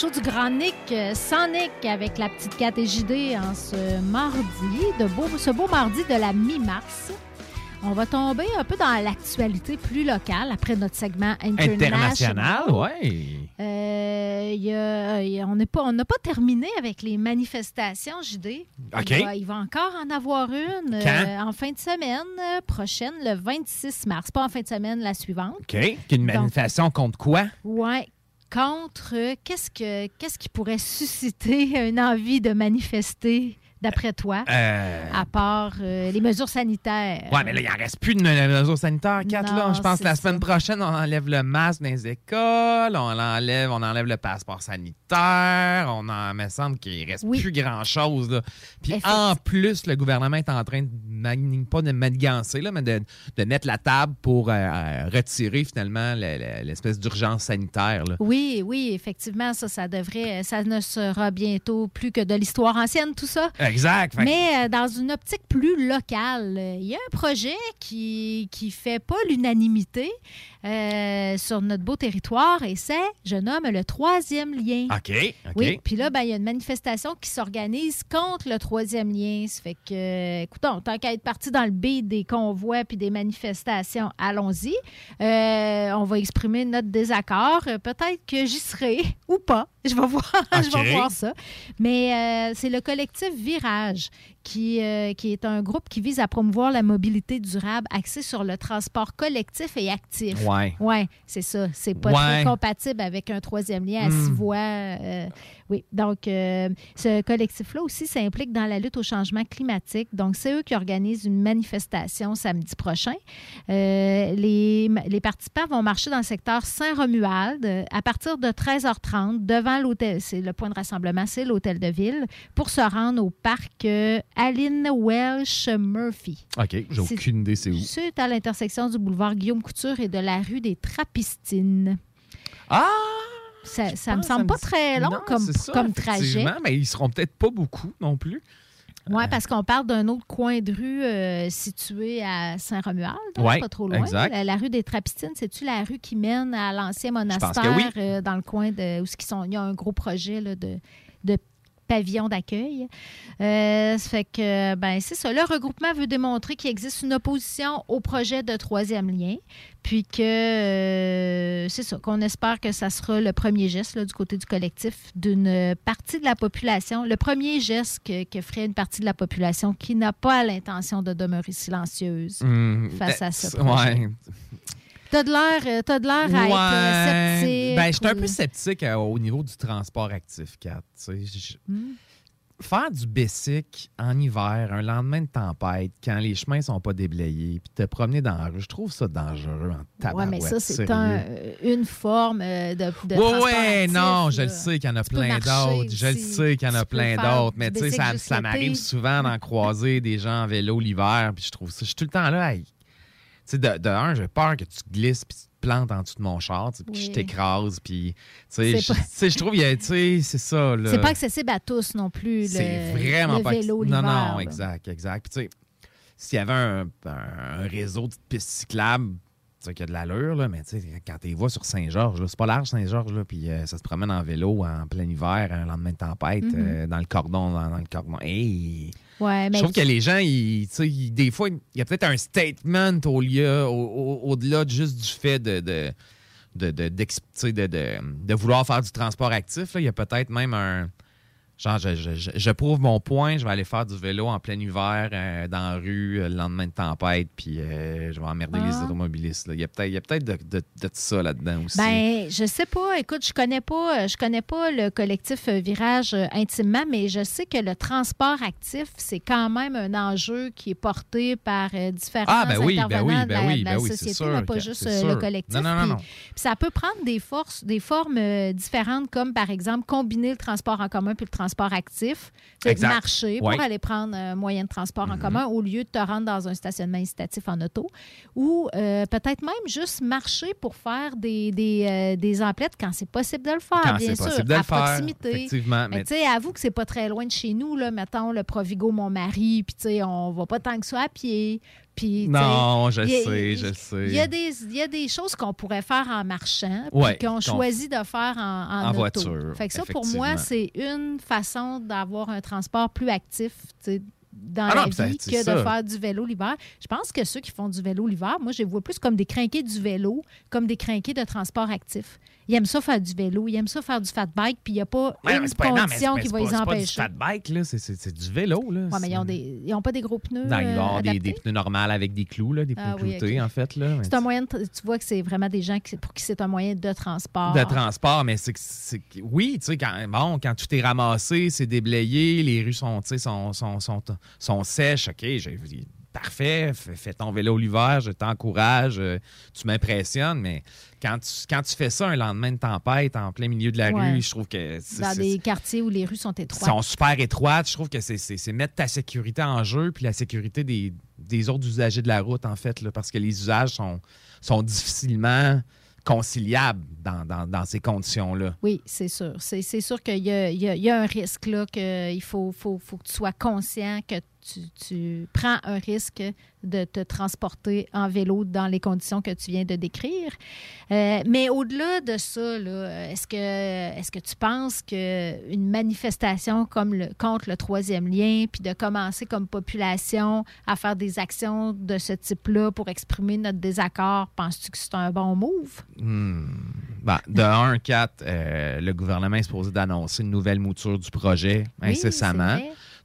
Show du Grand Nick, euh, sans Nick, avec la petite Kat et JD en ce mardi, de beau, ce beau mardi de la mi-mars. On va tomber un peu dans l'actualité plus locale après notre segment international. International, oui. Euh, on pas, n'a pas terminé avec les manifestations, JD. OK. Il va, il va encore en avoir une euh, en fin de semaine prochaine, le 26 mars. Pas en fin de semaine, la suivante. OK. Une Donc- manifestation contre quoi? Ouais. Contre qu'est-ce que qu'est-ce qui pourrait susciter une envie de manifester? D'après toi, Euh, à part euh, les mesures sanitaires? Ouais, mais là, il n'en reste plus de mesures sanitaires, Kat, là. Je pense que la semaine prochaine, on enlève le masque dans les écoles, on enlève, on enlève le passeport sanitaire, on en me semble qu'il reste plus grand-chose. Puis en plus, le gouvernement est en train de, pas de manigancer, là, mais de, de mettre la table pour euh, retirer finalement le- le- l'espèce d'urgence sanitaire, là. Oui, oui, effectivement, ça, ça devrait, ça ne sera bientôt plus que de l'histoire ancienne, tout ça. Exact. Que- Mais euh, dans une optique plus locale, euh, il y a un projet qui qui fait pas l'unanimité euh, sur notre beau territoire et c'est, je nomme, le troisième lien. OK. Oui, puis là, ben, il y a une manifestation qui s'organise contre le troisième lien. Ça fait que, euh, écoutons, tant qu'à être parti dans le beat des convois puis des manifestations, allons-y. Euh, on va exprimer notre désaccord. Euh, Peut-être que j'y serai *laughs* ou pas. Je vais voir, *laughs* je vais voir ça. Mais c'est le collectif Virage qui, euh, qui est un groupe qui vise à promouvoir la mobilité durable axée sur le transport collectif et actif. Ouais. Oui, c'est ça. C'est pas Ouais. très compatible avec un troisième lien à Hmm. six voies. euh, oui, donc euh, ce collectif-là aussi s'implique dans la lutte au changement climatique. Donc, c'est eux qui organisent une manifestation samedi prochain. Euh, les, les participants vont marcher dans le secteur Saint-Romuald euh, à partir de 13h30 devant l'hôtel. C'est le point de rassemblement, c'est l'hôtel de ville, pour se rendre au parc euh, Aline Welsh Murphy. OK, j'ai aucune idée c'est où. C'est à l'intersection du boulevard Guillaume Couture et de la rue des Trappistines. Ah! Ça, ça me semble ça pas très long Non, comme, ça, comme trajet. Mais ils seront peut-être pas beaucoup non plus. Oui, parce qu'on parle d'un autre coin de rue euh, situé à Saint-Romuald, hein, Ouais, pas trop loin. exact. La, la rue des Trappistines, c'est-tu la rue qui mène à l'ancien monastère oui. euh, dans le coin de où sont, il y a un gros projet là, de, de pavillon d'accueil. Euh, ça fait que, ben, c'est ça. Le regroupement veut démontrer qu'il existe une opposition au projet de troisième lien, puis que euh, c'est ça, qu'on espère que ça sera le premier geste là, du côté du collectif d'une partie de la population, le premier geste que, que ferait une partie de la population qui n'a pas l'intention de demeurer silencieuse Hmm, face à euh, ce projet. Ouais. T'as de l'air, euh, t'as de l'air à être euh, sceptique. Ben, je suis un peu sceptique euh, au niveau du transport actif, Kat. Hmm. Faire du basic en hiver, un lendemain de tempête, quand les chemins sont pas déblayés, puis te promener dans la rue, je trouve ça dangereux en Oui, tabarouette. mais ça, c'est un- une forme de, de Oui, transport oui, actif, non, je le sais qu'il y en a plein d'autres. Je le sais qu'il y en a plein d'autres. Mais tu sais, ça, ça m'arrive souvent d'en croiser des gens en vélo l'hiver, puis je trouve ça. Je suis tout le temps là. hey. Tu sais, de, de un, j'ai peur que tu glisses puis tu te plantes en dessous de mon char, tu puis que je t'écrase, puis tu sais, je, *laughs* tu trouve, y tu c'est ça. là. C'est pas accessible à tous non plus, le, C'est vraiment le pas vélo Non, l'hiver, non, exact, exact. Puis tu sais, s'il y avait un, réseau de pistes cyclables sais, qui a de l'allure, là, mais tu sais, quand tu vois sur Saint-Georges, c'est pas large Saint-Georges, là, puis euh, ça se promène en vélo en plein hiver, un lendemain de tempête, Mhm. euh, dans le cordon, dans, dans le cordon. Hey! Ouais, mais Je trouve que les gens, ils, ils- des fois, il y a peut-être un statement au lieu, au- au- au-delà de juste du fait de, de, de, de, de- de- de vouloir faire du transport actif. là. Il y a peut-être même un. Genre, je, je- je- prouve mon point, je vais aller faire du vélo en plein hiver euh, dans la rue euh, le lendemain de tempête, puis euh, je vais emmerder les Ah. automobilistes. là. Il y a peut-être peut-être de, de, de ça là-dedans aussi. Ben, je sais pas. Écoute, je connais pas, je connais pas le collectif Virage intimement, mais je sais que le transport actif, c'est quand même un enjeu qui est porté par différents Ah, ben oui, ben intervenants oui, de la, ben oui, de la société, sûr là, pas juste le collectif. Non, non, non, Puis- ça peut prendre des forces, des formes différentes, comme par exemple combiner le transport en commun puis le transport actif. Sais, Exact. marcher pour aller prendre un moyen de transport en commun au lieu de te rendre dans un stationnement incitatif en auto. Ou euh, peut-être même juste marcher pour faire des, des, euh, des emplettes quand c'est possible de le faire, Quand bien sûr, possible de à le faire, proximité. effectivement, Mais mais- tu sais, avoue que c'est pas très loin de chez nous, là, mettons le Provigo Montmarie, puis tu sais, on va pas tant que ça à pied. Puis, Non, je y sais, je sais. Il y, a des, il y a des choses qu'on pourrait faire en marchant, puis Ouais, qu'on choisit de faire en, en, En auto. voiture, Fait que ça, pour moi, c'est une façon d'avoir un transport plus actif, dans Ah non, la vie que ça. de faire du vélo l'hiver. Je pense que ceux qui font du vélo l'hiver, moi, je les vois plus comme des crinqués du vélo, comme des crinqués de transport actif. Ils aiment ça faire du vélo, ils aiment ça faire du fat bike, puis il n'y a pas Ouais, une pas- non, mais condition qui va pas- les c'est pas du empêcher. fat bike, là, c'est- c'est c'est du vélo. Là. Ouais, mais ils ont, des, ils ont pas des gros pneus. Non, il va y euh, avoir des, des pneus normales avec des clous, là, des pneus Ah oui, cloutés, en fait. Là. C'est un moyen de tu vois que c'est vraiment des gens qui, pour qui c'est un moyen de transport. de transport, mais c'est oui, tu sais, quand, bon, quand tout est ramassé, c'est déblayé, les rues sont, sont, sont, sont, sont sèches, OK, j'ai parfait, fais, fais ton vélo l'hiver, je t'encourage, euh, tu m'impressionnes, mais quand tu, quand tu fais ça un lendemain de tempête en plein milieu de la Ouais. rue, je trouve que c'est- Dans des quartiers où les rues sont étroites. sont super étroites. Je trouve que c'est- mettre ta sécurité en jeu puis la sécurité des, des autres usagers de la route, en fait, là, parce que les usages sont, sont difficilement conciliables dans, dans- dans ces conditions-là. Oui, c'est sûr. C'est sûr qu'il y a, y y un risque là, qu'il faut, faut, faut que tu sois conscient que tu, tu prends un risque de te transporter en vélo dans les conditions que tu viens de décrire. Euh, mais au-delà de ça, est-ce que, est que tu penses qu'une manifestation comme le, contre le troisième lien, puis de commencer comme population à faire des actions de ce type-là pour exprimer notre désaccord, penses-tu que c'est un bon move? Hmm. Ben, de 1 4, euh, le gouvernement est supposé d'annoncer une nouvelle mouture du projet incessamment.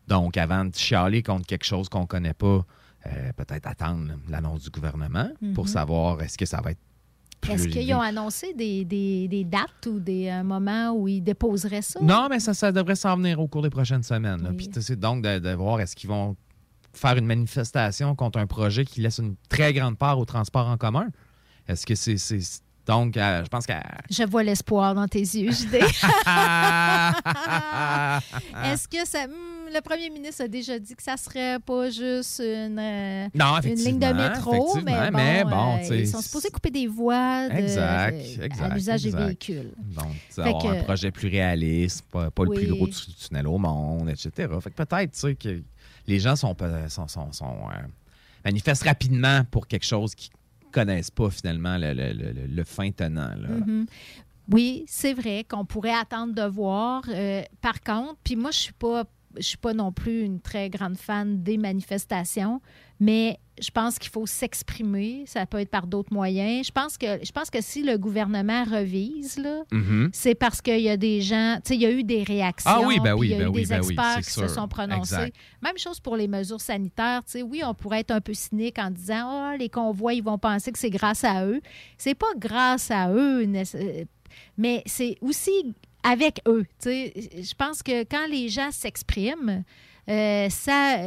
Donc, avant de chialer contre quelque chose qu'on ne connaît pas, euh, peut-être attendre l'annonce du gouvernement pour Mhm. savoir est-ce que ça va être Est-ce qu'ils ont annoncé des, des- des dates ou des euh, moments où ils déposeraient ça? Non, mais ça, ça devrait s'en venir au cours des prochaines semaines. là. Oui. Puis, tu sais, c'est donc de, de voir est-ce qu'ils vont faire une manifestation contre un projet qui laisse une très grande part au transport en commun. Est-ce que c'est. c'est- donc, euh, je pense qu'à. Je vois l'espoir dans tes yeux, JD. *laughs* *laughs* Est-ce que ça. hmm, le premier ministre a déjà dit que ça serait pas juste une, euh, Non, une ligne de métro, mais bon, mais bon, euh, tu sais, ils sont supposés couper des voies de- Exact, exact. à l'usage des véhicules. Donc, avoir un que- projet plus réaliste, pas, pas le plus gros tu- tunnel au monde, etc. Fait que peut-être, tu sais, que les gens sont, sont, sont- sont, manifestent rapidement pour quelque chose qu'ils connaissent pas finalement le, le- le- le fin tenant. là. Mhm. Oui, c'est vrai qu'on pourrait attendre de voir. Euh, par contre, puis moi, je suis pas, je suis pas non plus une très grande fan des manifestations, mais je pense qu'il faut s'exprimer. Ça peut être par d'autres moyens. Je pense que, je pense que si le gouvernement revise là, Mhm. c'est parce qu'il y a des gens, tu sais, il y a eu des réactions. Ah oui, ben oui, il y a ben eu oui, des ben oui, experts qui sûr. se sont prononcés. Exact. Même chose pour les mesures sanitaires. Tu sais, oui, on pourrait être un peu cynique en disant, ah, les convois, ils vont penser que c'est grâce à eux. C'est pas grâce à eux, mais c'est aussi avec eux. Je pense que quand les gens s'expriment, euh, ça.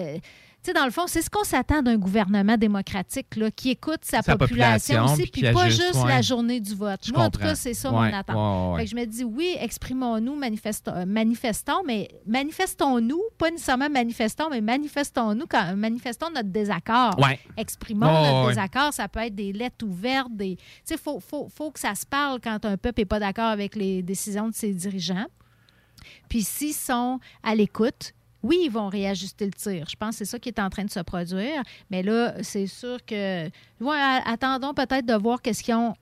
Sais, dans le fond, c'est ce qu'on s'attend d'un gouvernement démocratique là, qui écoute sa, Sa population, population, aussi, puis pas juste ouais. la journée du vote. Je Moi, en tout comprends. cas, c'est ça Ouais, mon attente. ouais. Fait que je me dis, oui, exprimons-nous, manifestons, euh, manifestons, mais manifestons-nous, pas nécessairement manifestons, mais manifestons-nous, quand, manifestons notre désaccord. Exprimons notre désaccord. Ça peut être des lettres ouvertes, des. Tu sais, il faut, faut, faut que ça se parle quand un peuple n'est pas d'accord avec les décisions de ses dirigeants. Puis s'ils sont à l'écoute, oui, ils vont réajuster le tir. Je pense que c'est ça qui est en train de se produire. Mais là, c'est sûr que. Attendons peut-être de voir qu'est-ce qu'ils ont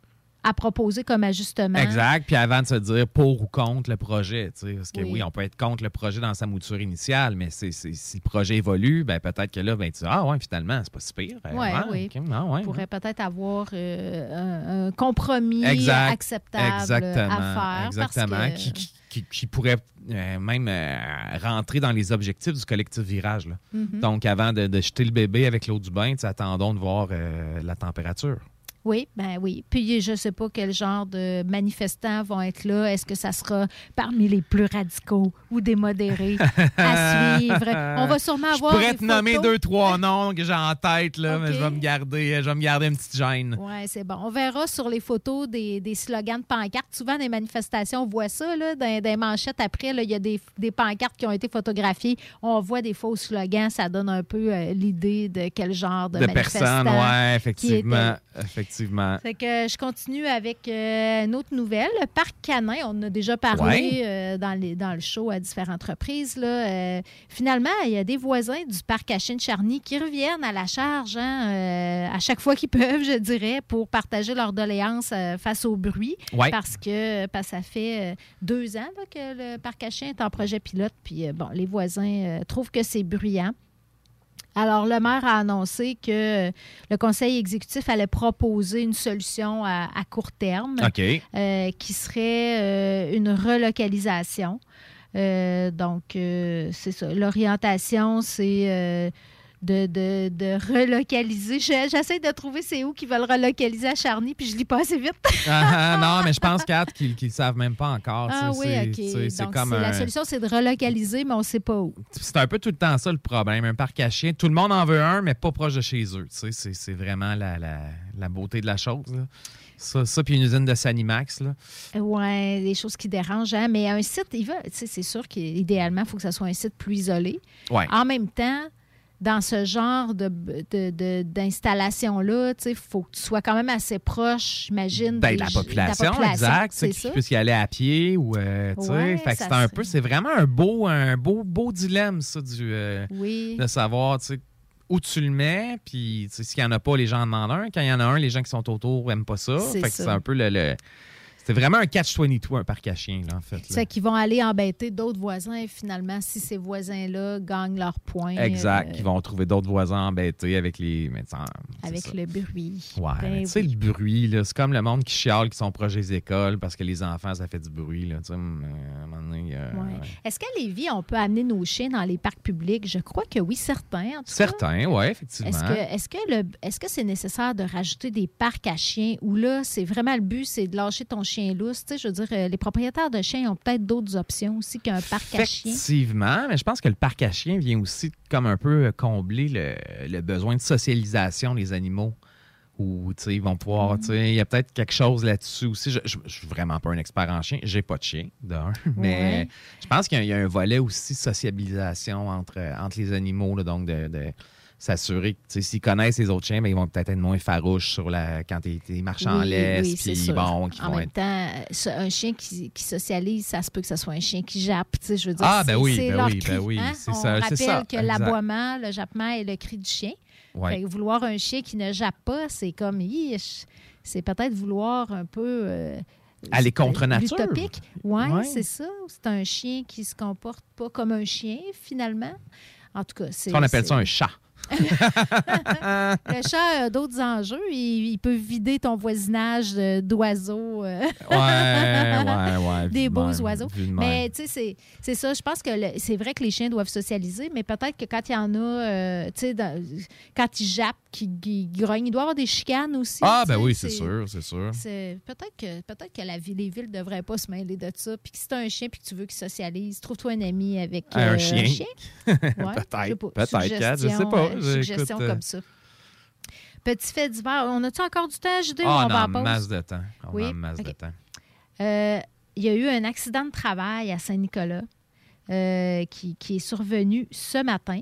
à proposer comme ajustement. Exact. Puis avant de se dire pour ou contre le projet, tu sais, parce que Oui. oui. on peut être contre le projet dans sa mouture initiale, mais c'est, c'est- si le projet évolue, ben peut-être que là, ben, tu dis, ah ouais, finalement, c'est pas si pire. Euh, Ouais, oui. ah, ouais, On pourrait peut-être avoir euh, un, un compromis Exact. acceptable Exactement. à faire. Exactement. Parce que, Qui, qui- qui- qui pourrait euh, même euh, rentrer dans les objectifs du collectif virage. là. Mhm. Donc, avant de, de jeter le bébé avec l'eau du bain, attendons de voir euh, la température. Oui, ben oui. Puis je ne sais pas quel genre de manifestants vont être là. Est-ce que ça sera parmi les plus radicaux ou des modérés à *laughs* suivre? On va sûrement avoir. Je pourrais des te nommer deux, trois noms que j'ai en tête, là, mais je vais me garder, je vais me garder une petite gêne. Oui, c'est bon. On verra sur les photos des, des slogans de pancartes. Souvent, des manifestations, on voit ça, là, dans, les manchettes. Après, il y a des, des pancartes qui ont été photographiées. On voit des faux slogans. Ça donne un peu euh, l'idée de quel genre de, De personnes, ouais, qui effectivement. était. Effectivement. Fait que je continue avec euh, une autre nouvelle. Le parc canin, on en a déjà parlé Ouais. euh, dans, les- dans le show à différentes reprises. Là. Euh, finalement, il y a des voisins du parc à Chine-Charny qui reviennent à la charge hein, euh, à chaque fois qu'ils *laughs* peuvent, je dirais, pour partager leurs doléances euh, face au bruit. Ouais. Parce que parce que ça fait euh, deux ans là, que le parc à chiens est en projet pilote. Puis, euh, bon, les voisins euh, trouvent que c'est bruyant. Alors, le maire a annoncé que le conseil exécutif allait proposer une solution à, à court terme euh, qui serait euh, une relocalisation. Euh, donc, c'est ça. L'orientation, c'est de, de- de relocaliser. Je- J'essaie de trouver c'est où qu'ils veulent relocaliser à Charny, puis je lis pas assez vite. Ah, ah, non, mais je pense, Kat, qu'ils ne savent même pas encore. Ah oui, OK. Donc, comme la solution, c'est de relocaliser, mais on ne sait pas où. C'est un peu tout le temps ça le problème. Un parc à chiens, tout le monde en veut un, mais pas proche de chez eux. C'est, vraiment la, la- la beauté de la chose. là. Ça, ça puis une usine de Sanimax. Là. Oui, des choses qui dérangent. hein. Mais un site, il va, c'est sûr qu'idéalement, il faut que ce soit un site plus isolé. Ouais. En même temps, dans ce genre de, de- de- d'installation-là, il faut que tu sois quand même assez proche, j'imagine. Ben, de la population, exact. tu C'est Qu'ils ça. puissent y aller à pied ou. euh, tu. Ouais, fait que c'est un peu. C'est vraiment un beau, un beau, beau dilemme, ça, du, euh, Oui. de savoir, tu où tu le mets. Puis, tu s'il n'y en a pas, les gens en demandent un. Quand il y en a un, les gens qui sont autour n'aiment pas ça. C'est Fait que c'est un peu le. le- c'est vraiment un catch-22, un parc à chiens, là, en fait. C'est qu'ils vont aller embêter d'autres voisins et finalement, si ces voisins-là gagnent leur point. Exact. euh, Ils vont trouver d'autres voisins embêtés avec les. mais c'est avec ça. le bruit. Ouais, Ben tu sais, oui. le bruit, là, c'est comme le monde qui chiale qui sont proches des écoles parce que les enfants, ça fait du bruit. Là, tu sais, hum, euh, Ouais. ouais. Est-ce qu'à Lévis, on peut amener nos chiens dans les parcs publics? Je crois que oui, certains. En tout cas. Certains, oui, effectivement. Est-ce que est-ce que le est-ce que c'est nécessaire de rajouter des parcs à chiens ou là c'est vraiment le but c'est de lâcher ton chien lousse tu sais je veux dire euh, les propriétaires de chiens ont peut-être d'autres options aussi qu'un parc à chiens Effectivement, mais je pense que le parc à chiens vient aussi comme un peu combler le, le besoin de socialisation des animaux. Sais, ils vont pouvoir. Il y a peut-être quelque chose là-dessus aussi. Je ne suis vraiment pas un expert en chien. J'ai pas de chien, d'un. *laughs* Mais Ouais. je pense qu'il y, a- il y a un volet aussi sociabilisation entre, entre les animaux. là, donc, de, de s'assurer que s'ils connaissent les autres chiens, ben, ils vont peut-être être moins farouches sur la, quand ils marchent en laisse. oui, puis bon, en même être- temps, euh, un chien qui, qui socialise, ça se peut que ce soit un chien qui jappe. Je veux dire, Ah, ben oui, c'est ben oui, ben oui, hein? On ça, rappelle ça, que l'aboiement, le jappement est le cri du chien. Ouais. Fait que vouloir un chien qui ne jappe pas, c'est comme, c'est peut-être vouloir un peu. euh, Aller contre nature. L'utopique. Oui, Ouais. c'est ça. C'est un chien qui se comporte pas comme un chien, finalement. En tout cas, c'est. On appelle ça un chat? *laughs* Le chat a d'autres enjeux. Il, il peut vider ton voisinage de- d'oiseaux. euh, ouais, ouais, *laughs* Des vu de beaux même, oiseaux. Mais tu sais, c'est- ça. Je pense que c'est vrai que les chiens doivent socialiser, mais peut-être que quand il y en a, euh, tu sais, quand ils jappent, qu'ils grognent, il doit y avoir des chicanes aussi. Ah, ben oui, c'est sûr, c'est sûr. Peut-être que, peut que la ville, les villes ne devraient pas se mêler de ça. Puis que si tu as un chien puis que tu veux qu'il socialise, trouve-toi un ami avec Un euh, chien. *laughs* Ouais, Peut-être, sais pas. peut-être, Kat, je sais pas. Euh, Je- suggestion écoute, comme ça. Petit fait divers. On a-tu encore du temps, JD, ou Ah, on va en pause? masse de temps. On Oui, a masse de temps. Euh, il y a eu un accident de travail à Saint-Nicolas euh, qui, qui est survenu ce matin.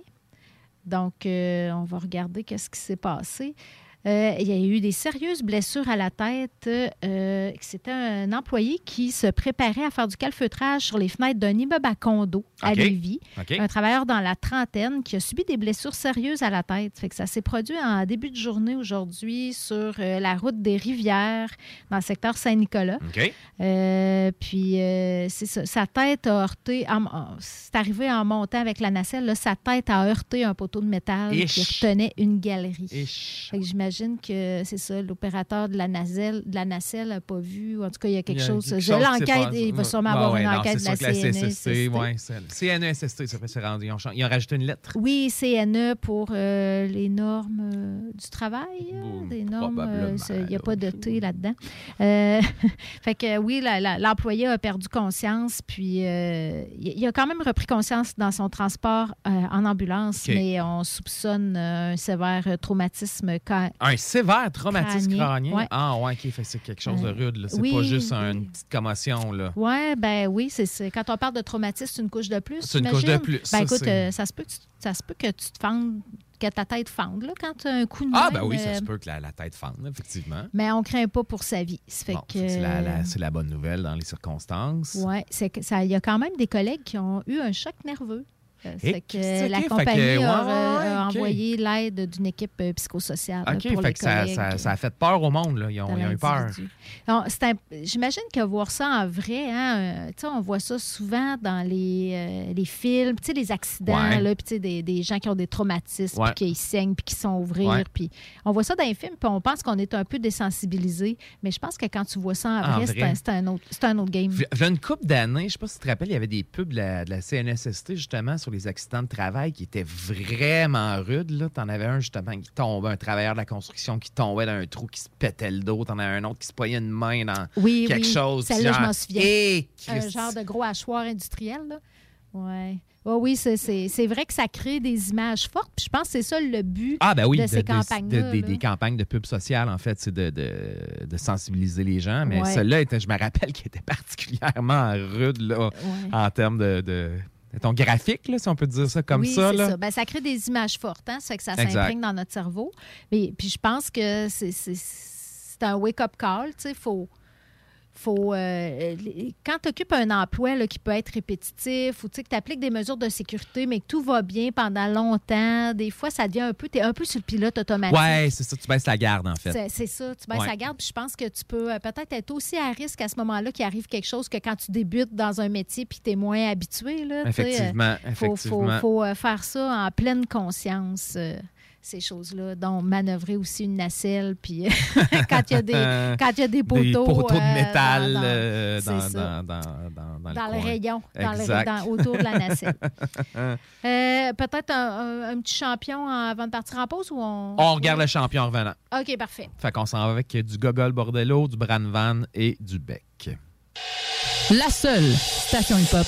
Donc, euh, on va regarder qu'est-ce qui s'est passé. Euh, il y a eu des sérieuses blessures à la tête. Euh, C'était un employé qui se préparait à faire du calfeutrage sur les fenêtres d'un immeuble à condo à. Lévis. Un travailleur dans la trentaine qui a subi des blessures sérieuses à la tête. Fait que ça s'est produit en début de journée aujourd'hui sur euh, la route des Rivières dans le secteur Saint-Nicolas. Puis, ça. Sa tête a heurté. C'est arrivé en montant avec la nacelle. Là, sa tête a heurté un poteau de métal qui retenait une galerie. J'imagine que c'est ça. L'opérateur de la nacelle de la nacelle n'a pas vu. En tout cas, il y a quelque Il y a chose. qui l'enquête. s'est Il va sûrement Bah avoir ouais, une non, enquête de la CNESST. ouais, CNESST, ça fait c'est rendu. Ils ont, rajouté une lettre. Oui, CNE pour euh, les normes euh, du travail. des normes. euh, Il n'y a pas de T là-dedans. *laughs* Fait que oui, l'employé a perdu conscience, puis il a quand même repris conscience dans son transport en ambulance, mais on soupçonne un sévère traumatisme Un sévère traumatisme Crânien, ouais. Ah, ouais, OK. C'est quelque chose de rude. C'est oui, pas juste oui. une petite commotion. Là. Oui, ben oui, c'est quand on parle de traumatisme, c'est une couche de plus. C'est une couche de plus, Ben ça, écoute, euh, ça se peut que tu, ça se peut que tu te fendes, que ta tête fende là, quand tu as un coup de Ah, ben oui, ça euh, se peut que la, la tête fende, effectivement. Mais on craint pas pour sa vie. Bon, c'est la, la- c'est la bonne nouvelle dans les circonstances. Ouais, c'est que ça. Il y a quand même des collègues qui ont eu un choc nerveux. Euh, C'est que la fait compagnie que, a, ouais, euh, a ok. envoyé l'aide d'une équipe euh, psychosociale OK, pour fait les que ça, collègues. ça, ça a fait peur au monde. Là. Ils, ont, dans ils ont eu peur. J'imagine que voir ça en vrai, hein, euh, on voit ça souvent dans les, euh, les films, les accidents, Ouais. là, des, des gens qui ont des traumatismes, Ouais. puis qui saignent, puis qui sont ouvrir, puis on voit ça dans les films, puis on pense qu'on est un peu désensibilisé, mais je pense que quand tu vois ça en, En vrai, c'est vrai. un, c'est un autre, c'est un autre game. Il y a une couple d'années, je sais pas si tu te rappelles, il y avait des pubs de la, de la CNSST justement sur les accidents de travail qui étaient vraiment rudes. Là. T'en avais un justement qui tombait, un travailleur de la construction qui tombait dans un trou, qui se pétait le dos. T'en avais un autre qui se poignait une main dans Oui, quelque oui. chose. Celle-là, je m'en souviens. Eh, un genre de gros hachoir industriel, là. Ouais. Ouais, oui, c'est- c'est c'est vrai que ça crée des images fortes. Puis je pense que c'est ça le but Ah, ben oui, de ces campagnes-là. des- campagnes de pub sociale, en fait, c'est de, sensibiliser les gens. Mais Ouais. celle-là, était- je me rappelle *laughs* qu'elle était particulièrement rude là, en termes de ton graphique, là, si on peut dire ça comme oui, ça. là. ça. Ben, ça crée des images fortes, hein? Ça fait que ça s'imprègne dans notre cerveau. Mais, puis je pense que c'est un wake-up call. Tu sais, faut. Faut, euh, quand tu occupes un emploi là, qui peut être répétitif ou que tu appliques des mesures de sécurité, mais que tout va bien pendant longtemps, des fois, ça devient un peu. Tu es un peu sur le pilote automatique. Ouais, c'est ça, tu baisses la garde, en fait. C'est- ça, tu baisses Ouais. la garde. Puis je pense que tu peux euh, peut-être être aussi à risque à ce moment-là qu'il arrive quelque chose que quand tu débutes dans un métier puis que tu es moins habitué. Là, euh, Effectivement, faut- Faut, effectivement. faut, faire ça en pleine conscience. Ces choses-là, dont manœuvrer aussi une nacelle, puis *laughs* quand il y a des, *laughs* quand il y a des poteaux, poteaux de euh, métal dans- dans- euh, dans, dans, dans, dans, dans Dans le rayon, dans le- Exact. dans- autour de la nacelle. *laughs* Euh, Peut-être un, un- un petit champion avant de partir en pause ou on... On regarde le champion en revenant. OK, parfait. Fait qu'on s'en va avec du Gogol Bordello, du Branvan et du Bec. La seule station hip-hop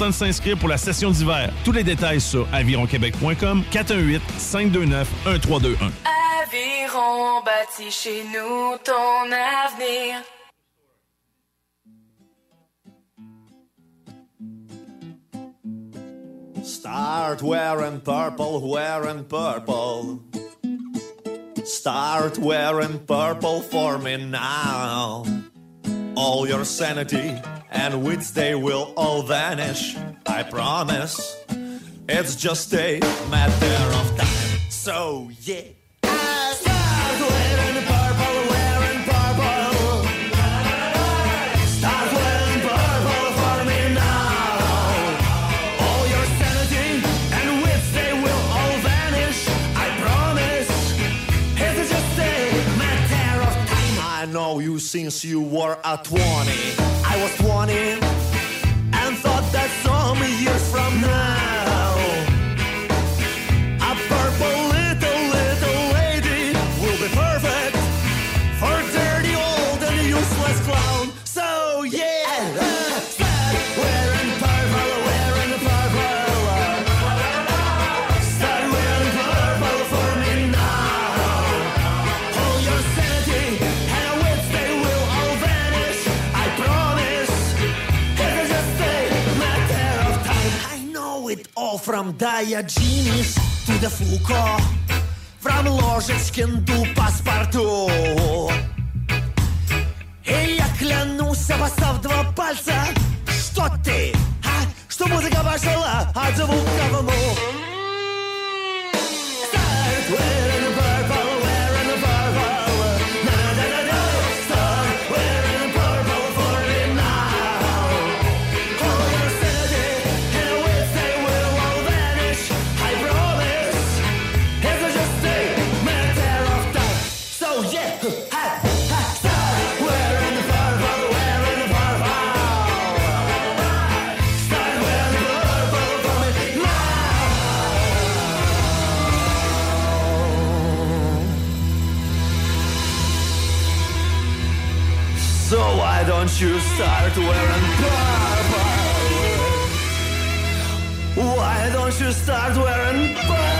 temps de s'inscrire pour la session d'hiver. Tous les détails sur avironquebec.com 418 529 1321. Aviron bâti chez nous ton avenir. Start wearing purple, wearing purple. Start wearing purple for me now. All your sanity and wits, they will all vanish. I promise. It's just a matter of time. So, yeah. Know you since you were a 20. I was 20 and thought that some years from now, да я Джимис, ты да Фуко. Врам ложечкин ду паспорту. И я клянусь, обоссав два пальца Что ты, а? Что музыка пошла от звука в му Start wearing you start wearing purple? Why don't you start wearing purple?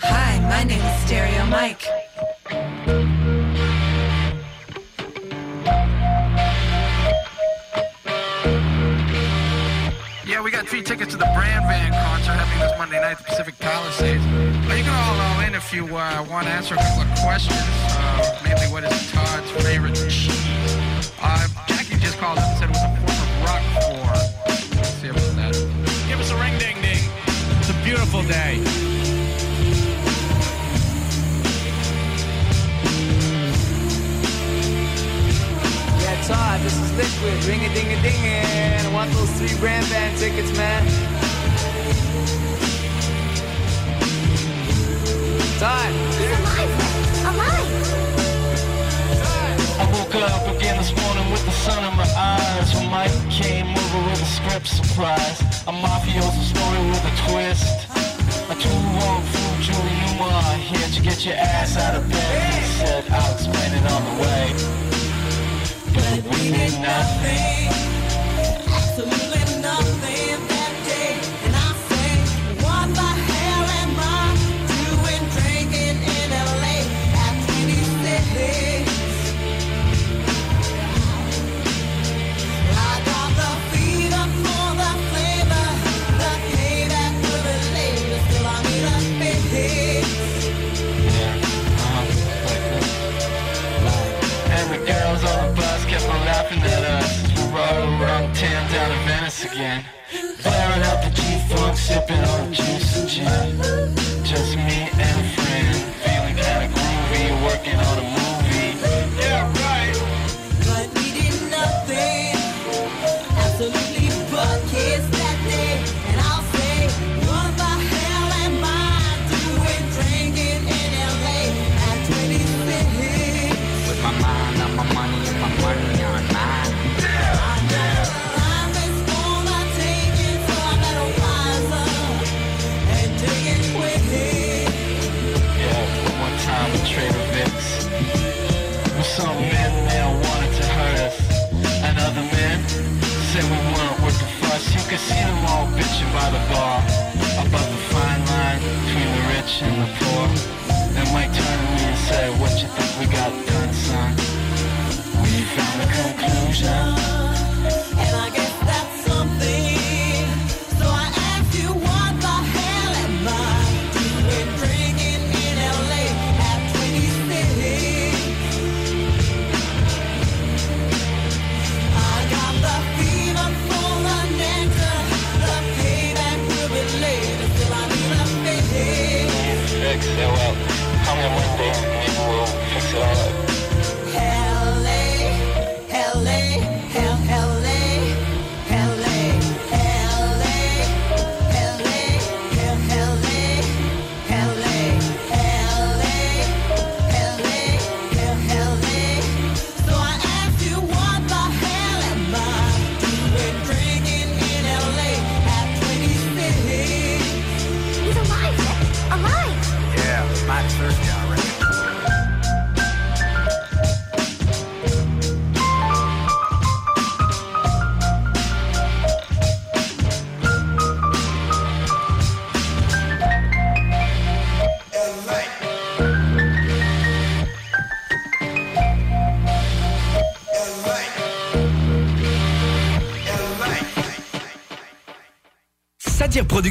Hi, my name is Stereo Mike. Yeah, we got free tickets to the Brand Van concert happening this Monday night at the Pacific Palisades. Uh, you can all all in if you uh, want to answer a couple of questions. Uh, mainly, what is Todd's favorite cheese? Uh, Jackie just called up and said it was a form of Roquefort. Let's see if it's that. Give us a ring ding ding. It's a beautiful day. Todd, this is Liquid. Ring a ding a ding and I want those three brand band tickets, man. Todd. I woke up again this morning with the sun in my eyes. When Mike came over with a script surprise. A mafioso story with a twist. A two-wrong fool, Julie Newmar Here to get your ass out of bed. He said, I'll explain it on the way But we did nothing. Absolutely down again. Blaring out the G-Funk, sipping on juice and gin. Just me could see them all bitching by the bar. About the fine line between the rich and the poor. Then Mike turned to me and said, what you think we got done, son? We found a conclusion. Yeah, well, come in one day and we'll fix it all up.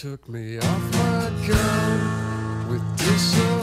took me off my gun with this.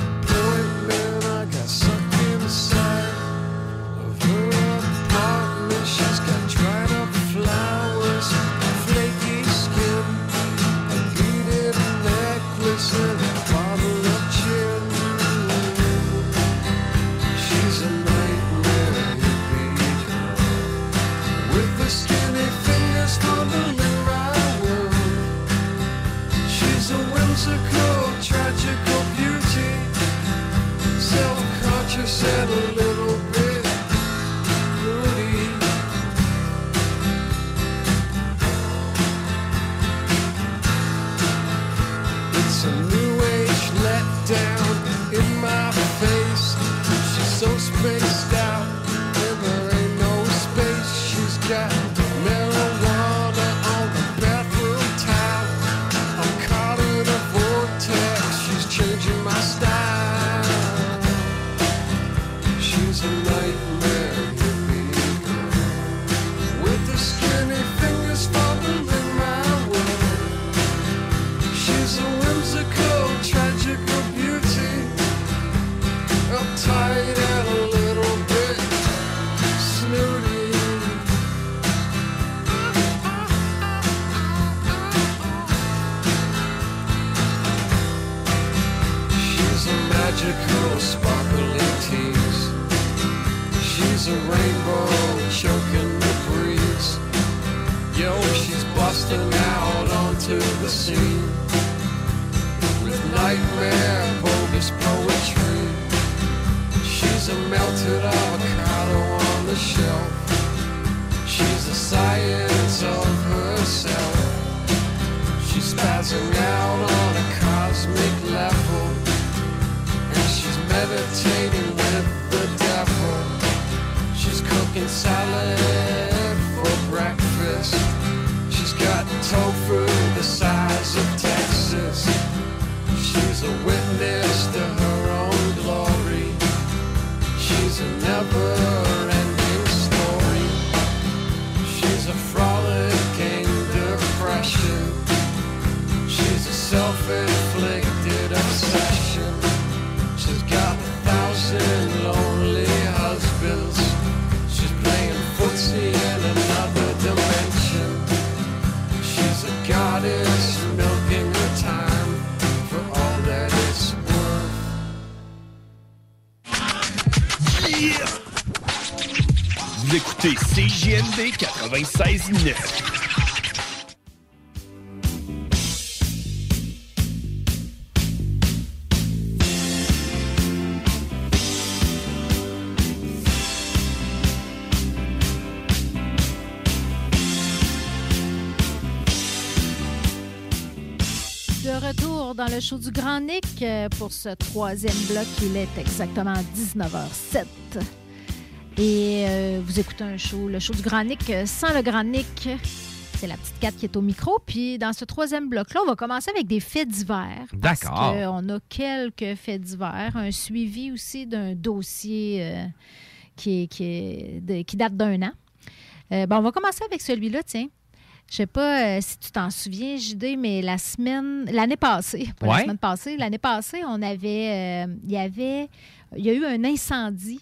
CJMD 96.9. De retour dans le show du Grand Nick euh, pour ce troisième bloc. Il est exactement 19h07. Et euh, vous écoutez un show, le show du Grand Nick euh, sans le Grand Nick. C'est la petite 4 qui est au micro. Puis dans ce troisième bloc-là, on va commencer avec des faits divers. D'accord. Parce qu'on a quelques faits divers. Un suivi aussi d'un dossier euh, qui, est- qui, est de- qui date d'un an. Euh, bon, on va commencer avec celui-là, tiens. Je sais pas euh, si tu t'en souviens, JD, mais la semaine, l'année passée, pas la semaine passée, l'année passée, on avait, il y avait, il y a eu un incendie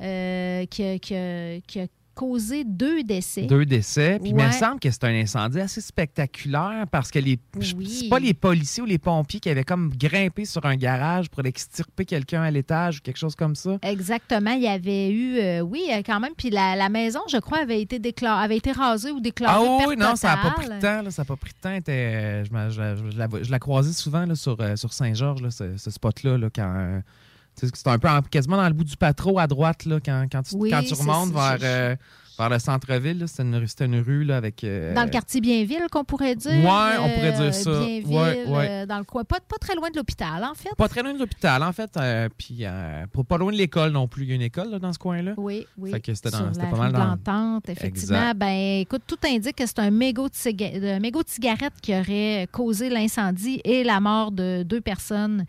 euh, qui, a, qui a- qui a causé deux décès. Deux décès. Puis il me semble que c'est un incendie assez spectaculaire parce que les Oui. c'est pas les policiers ou les pompiers qui avaient comme grimpé sur un garage pour extirper quelqu'un à l'étage ou quelque chose comme ça. Exactement, il y avait eu, euh, oui, euh, quand même, puis la, la maison, je crois, avait été déclarée, avait été rasée ou déclarée Ah oui, non, ça n'a pas pris de temps. là, ça n'a pas pris de temps. Était, euh, je, me- je- je la, je la croisais souvent là, sur, euh, sur Saint-Georges, ce spot-là, là, quand. C'est un peu en- quasiment dans le bout du patro à droite, là, quand, quand tu, Oui, quand tu c'est- remontes vers, vers le centre-ville. C'était une, rue- c'était une rue là, avec. euh, Dans le quartier Bienville, qu'on pourrait dire. Ouais, on pourrait dire euh, ça. Bienville, Ouais, ouais. euh, dans le coin, pas, pas très loin de l'hôpital, en fait. Pas très loin de l'hôpital, en fait. puis pas, loin de l'école non plus. Il y a une école là, dans ce coin-là. Oui, oui. Fait que c'était pas mal dans- l'Entente, effectivement. Exact. Ben, écoute, tout indique que c'est un mégot de, mégot de cigarette qui aurait causé l'incendie et la mort de deux personnes.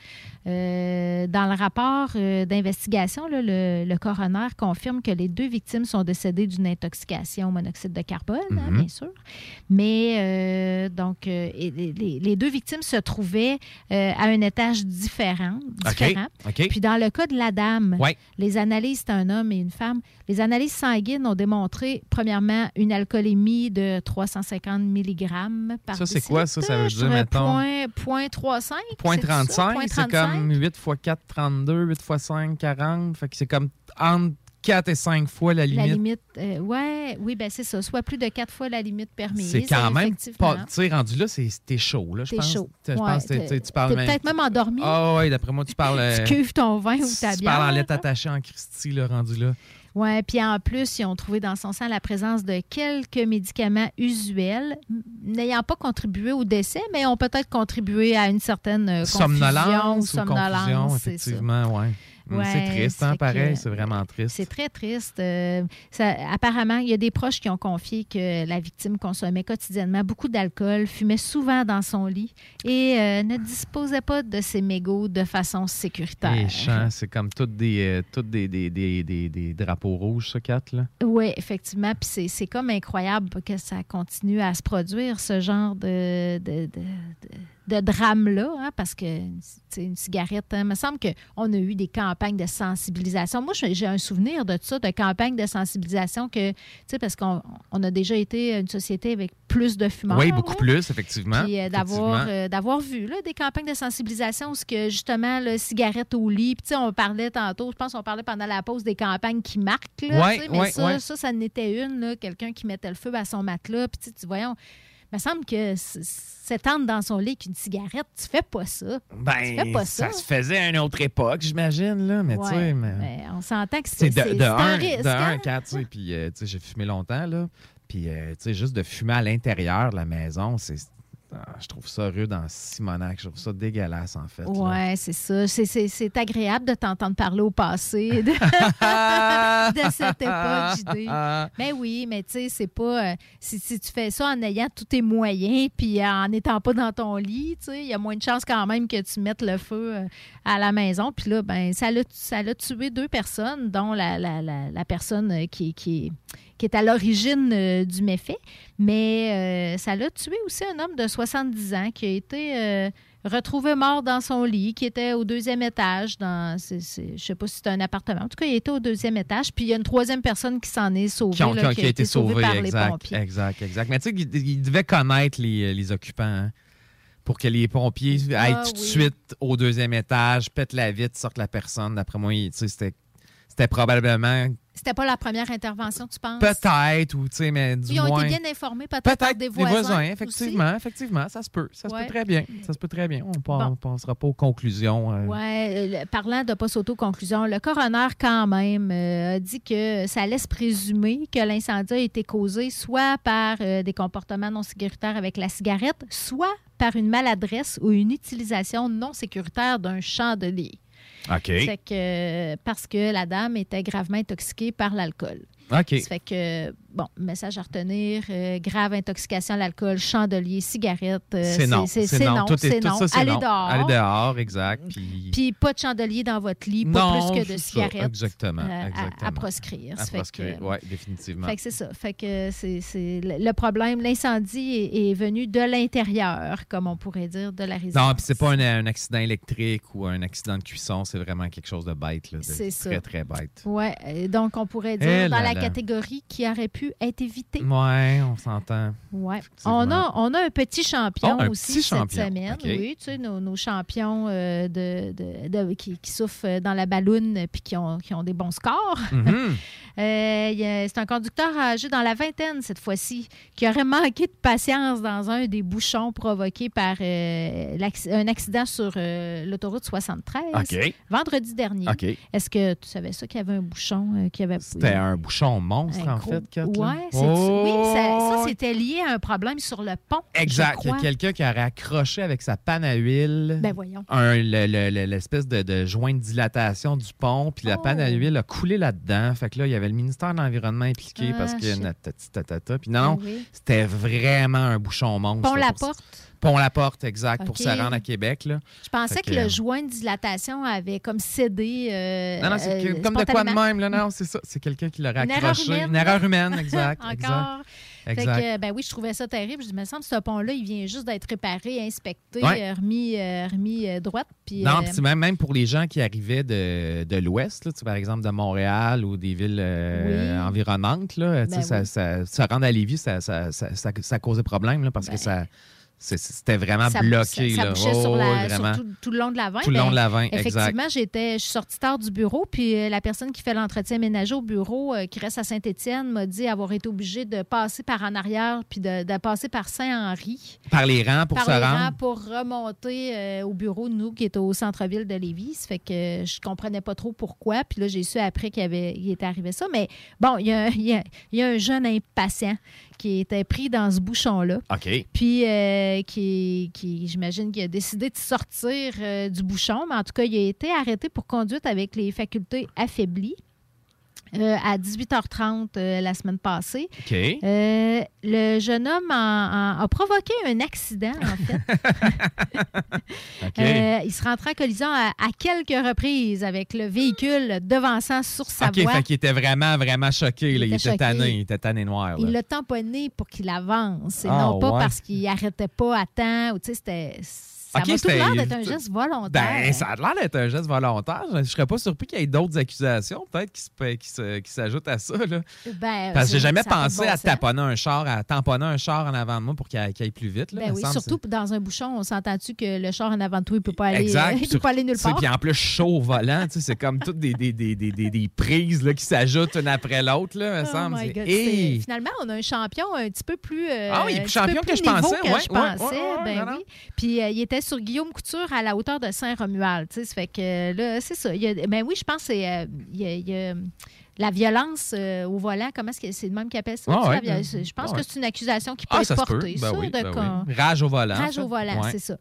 Euh, dans le rapport euh, d'investigation, le, le coroner confirme que les deux victimes sont décédées d'une intoxication au monoxyde de carbone, hein, Mhm. bien sûr. Mais euh, donc, euh, et les, deux victimes se trouvaient euh, à un étage différent. Différent. Puis dans le cas de la dame, Ouais. les analyses, c'est un homme et une femme. Les analyses sanguines ont démontré, premièrement, une alcoolémie de 350 mg par Ça, c'est quoi, ça? Ça veut dire, mettons- Point, point 35. Point c'est ça? 35, Point c'est 35. comme 8 x 4, 32, 8 x 5, 40. Fait que c'est comme entre 4 et 5 fois la limite. La limite, euh, ouais, oui, ben c'est ça. Soit plus de quatre fois la limite permise. C'est quand même pas. Tu sais, rendu là, c'est- t'es chaud, là, je pense. chaud. Je Ouais, pense que t'es- t'es- tu parles t'es peut-être même endormi. Ah oui, d'après moi, tu *laughs* parles. euh, Tu cuves ton vin ou ta Tu bière. parles en lettres attachées en Christie, là, rendu là. Oui, puis en plus, ils ont trouvé dans son sang la présence de quelques médicaments usuels, n'ayant pas contribué au décès, mais ont peut-être contribué à une certaine euh, confusion Somnolence ou somnolence, confusion, effectivement, oui. Ouais, c'est triste, hein, pareil, c'est vraiment triste. C'est très triste. Euh, ça- apparemment, il y a des proches qui ont confié que la victime consommait quotidiennement beaucoup d'alcool, fumait souvent dans son lit et euh, ne disposait pas de ses mégots de façon sécuritaire. Les champs, c'est comme toutes des, euh, toutes des, des, des, des- des drapeaux rouges, ça, Kat, là. Oui, effectivement. Puis c'est- c'est comme incroyable que ça continue à se produire, ce genre de, de, de- de- de drame-là, hein, parce que c'est une cigarette, hein, il me semble qu'on a eu des campagnes de sensibilisation. Moi, j'ai un souvenir de ça, de campagnes de sensibilisation que, tu sais, parce qu'on on a déjà été une société avec plus de fumeurs. Oui, beaucoup plus, effectivement. Puis euh, d'avoir euh, d'avoir vu là, des campagnes de sensibilisation où que justement le cigarette au lit, puis tu sais, on parlait tantôt, je pense qu'on parlait pendant la pause des campagnes qui marquent là, Ouais, tu sais, mais ouais, ça, ouais. ça, ça n'était une là, quelqu'un qui mettait le feu à son matelas, puis tu sais, tu voyons, il me semble que s'étendre dans son lit avec une cigarette, tu fais pas ça. tu fais Ben, pas ça. ça. se faisait à une autre époque, j'imagine, là, mais Ouais, tu sais, mais... mais on s'entend que C'est de, de un, risque. de un, hein? Kat, tu sais, puis euh, tu sais, j'ai fumé longtemps, là, puis euh, tu sais, juste de fumer à l'intérieur de la maison, c'est... ah, je trouve ça rude en Simonac, je trouve ça dégueulasse, en fait. Ouais, c'est ça. C'est- C'est c'est agréable de t'entendre parler au passé *laughs* de, de cette époque, JD. Mais oui, mais tu sais, c'est pas. euh, si, si tu fais ça en ayant tous tes moyens, puis en n'étant pas dans ton lit, tu sais, il y a moins de chances quand même que tu mettes le feu euh, à la maison. Puis là, ben, ça l'a ça l'a tué deux personnes, dont la, la, la, la personne euh, qui, qui, qui est à l'origine euh, du méfait. Mais euh, ça l'a tué aussi un homme de 70 ans qui a été euh, retrouvé mort dans son lit, qui était au deuxième étage. Dans, je sais pas si c'est un appartement. En tout cas, il était au deuxième étage. Puis il y a une troisième personne qui s'en est sauvée, Qui, ont- là, qui a été sauvée sauvé, par les exact, pompiers. exact, exact. Mais tu sais, il, il devait connaître les, les occupants hein, pour que les pompiers aillent Ah, tout de oui. suite au deuxième étage, pètent la vitre, sortent la personne. D'après moi, c'était c'était probablement C'était pas la première intervention, tu penses? Peut-être, ou tu sais, mais du Ils ont moins... été bien informés, peut-être, par Peut-être des voisins. aussi. effectivement, effectivement, ça se peut. Ça se peut très bien. Ça se peut très bien. On Bon. ne pensera pas aux conclusions. euh. Ouais, euh, parlant de pas s'auto-conclusion, le coroner, quand même, euh, a dit que ça laisse présumer que l'incendie a été causé soit par euh, des comportements non sécuritaires avec la cigarette, soit par une maladresse ou une utilisation non sécuritaire d'un chandelier. OK. Que parce que la dame était gravement intoxiquée par l'alcool. OK. Ça fait que, bon, message à retenir, euh, grave intoxication à l'alcool, chandelier, cigarette. euh, C'est non. C'est non. non. Tout est- c'est tout non. ça, Allez non. dehors. Allez dehors, exact. Puis... Puis pas de chandelier dans votre lit, pas Non, plus que de cigarettes. exactement, euh, à- exactement. À, proscrire. À proscrire, ouais, définitivement. Fait que c'est ça. Fait que c'est le problème. L'incendie est, est venu de l'intérieur, comme on pourrait dire, de la résidence. Non, puis c'est pas un, un accident électrique ou un accident de cuisson, c'est vraiment quelque chose de bête. C'est ça. très, très bête. Euh, donc on pourrait dire Eh dans là la là. catégorie qui aurait pu être évitée. Ouais, on s'entend. Ouais. On a, on a un petit champion Oh, un aussi petit cette champion. semaine. Oui, tu sais, nos, nos champions euh, de, de- de- qui, qui souffrent dans la balloune puis qui ont, qui ont des bons scores. Mhm. *laughs* Euh, c'est un conducteur âgé dans la vingtaine cette fois-ci qui aurait manqué de patience dans un des bouchons provoqués par euh, un accident sur l'autoroute 73 OK. vendredi dernier. Est-ce que tu savais ça qu'il y avait un bouchon qui avait C'était un bouchon monstre, un en gros- fait, Kat. Ouais, Oh! oui, ça, ça, c'était lié à un problème sur le pont. Exact. Il y a quelqu'un qui aurait accroché avec sa panne à huile. Ben voyons. un- le- le- le- l'espèce de, de joint de dilatation du pont, puis la panne Oh. à huile a coulé là-dedans. Fait que là, il y avait le ministère de l'Environnement impliqué Ah, parce que. Puis non, Ben oui. c'était vraiment un bouchon monstre. Pont là, la pour- porte. Pont la porte, exact, pour se rendre à Québec. Là. Je pensais Fait que, que, le euh, joint de dilatation avait comme cédé. euh, Non, non, c'est euh, comme de quoi de même. Là, non, c'est ça. C'est quelqu'un qui l'aurait accroché. humaine. Une erreur humaine, *laughs* exact. Encore. exact. Fait Exact. que, ben oui, je trouvais ça terrible. Je dis, me semble que ce pont-là, il vient juste d'être réparé, inspecté, Ouais. remis, remis droite. Puis, Non, puis même, même pour les gens qui arrivaient de, de l'Ouest, par exemple de Montréal ou des villes Oui. environnantes, là, Ben ça, oui. ça- se rendre à Lévis, ça, ça, ça, ça- ça causait problème là, parce que ça, c'est- c'était vraiment ça, bloqué. ça- ça là. Oh, sur, la- oui, sur vraiment. tout, tout le long de la 20. Tout le long de la 20, exact. Effectivement, j'étais, je suis sortie tard du bureau, puis euh, la personne qui fait l'entretien ménager au bureau, euh, qui reste à Saint-Étienne, m'a dit avoir été obligée de passer par en arrière, puis de, de passer par Saint-Henri. Par les rangs pour par se les rendre? rangs pour remonter euh, au bureau de nous, qui est au centre-ville de Lévis. Ça fait que je comprenais pas trop pourquoi. Puis là, j'ai su après qu'il y avait, il était arrivé ça. Mais bon, il y a, il y a- il y a un jeune impatient qui était pris dans ce bouchon-là. OK. Puis, euh, qui, qui j'imagine, qu'il a décidé de sortir euh, du bouchon, mais en tout cas, il a été arrêté pour conduite avec les facultés affaiblies. Euh, à 18h30 euh, la semaine passée. Euh, le jeune homme a provoqué un accident, en fait. *laughs* Il se rentra en collision à, à quelques reprises avec le véhicule devançant sur sa OK, voie. fait qu'il était vraiment, vraiment choqué. là. Il Il, était était tanné. Il était tanné noir. là. Il l'a tamponné pour qu'il avance et Ah, non pas ouais. parce qu'il arrêtait pas à temps. Ou, c'était... Ça m'a tout l'air d'être un geste volontaire. Ben, ça a l'air d'être un geste volontaire. Je ne serais pas surpris qu'il y ait d'autres accusations, peut-être, qui, se- qui se- qui s'ajoutent à ça. Là. Ben, Parce que j'ai jamais pensé bon à taponner un char, à tamponner un char en avant de moi pour qu'il aille, plus vite. Là, Ben oui, semble, surtout dans un bouchon, on s'entend-tu que le char en avant de toi, il peut pas aller, Exact. euh, *laughs* il peut pas aller nulle part? Puis en plus, chaud au volant, c'est comme toutes des, des, des, des, des- des prises là, qui s'ajoutent une après l'autre, là, me Oh semble. God, Hey! Finalement, on a un champion un petit peu plus. euh, Ah oui, il est un plus champion que je pensais, que ouais, je pensais. ouais, ouais, ben oui. Puis euh, il était sur Guillaume Couture à la hauteur de Saint-Romuald. Ça fait que là, c'est ça. A- ben oui, je pense que c'est. euh, il y a- il y a, la violence euh, au volant, comment est-ce que c'est le même qui appelle ça? Ah ouais. la violence? Je pense Ah que c'est une accusation qui peut Ah, être ça se peut. portée. Ben oui, ben oui. Rage au volant. Rage au volant, Ouais. c'est ça.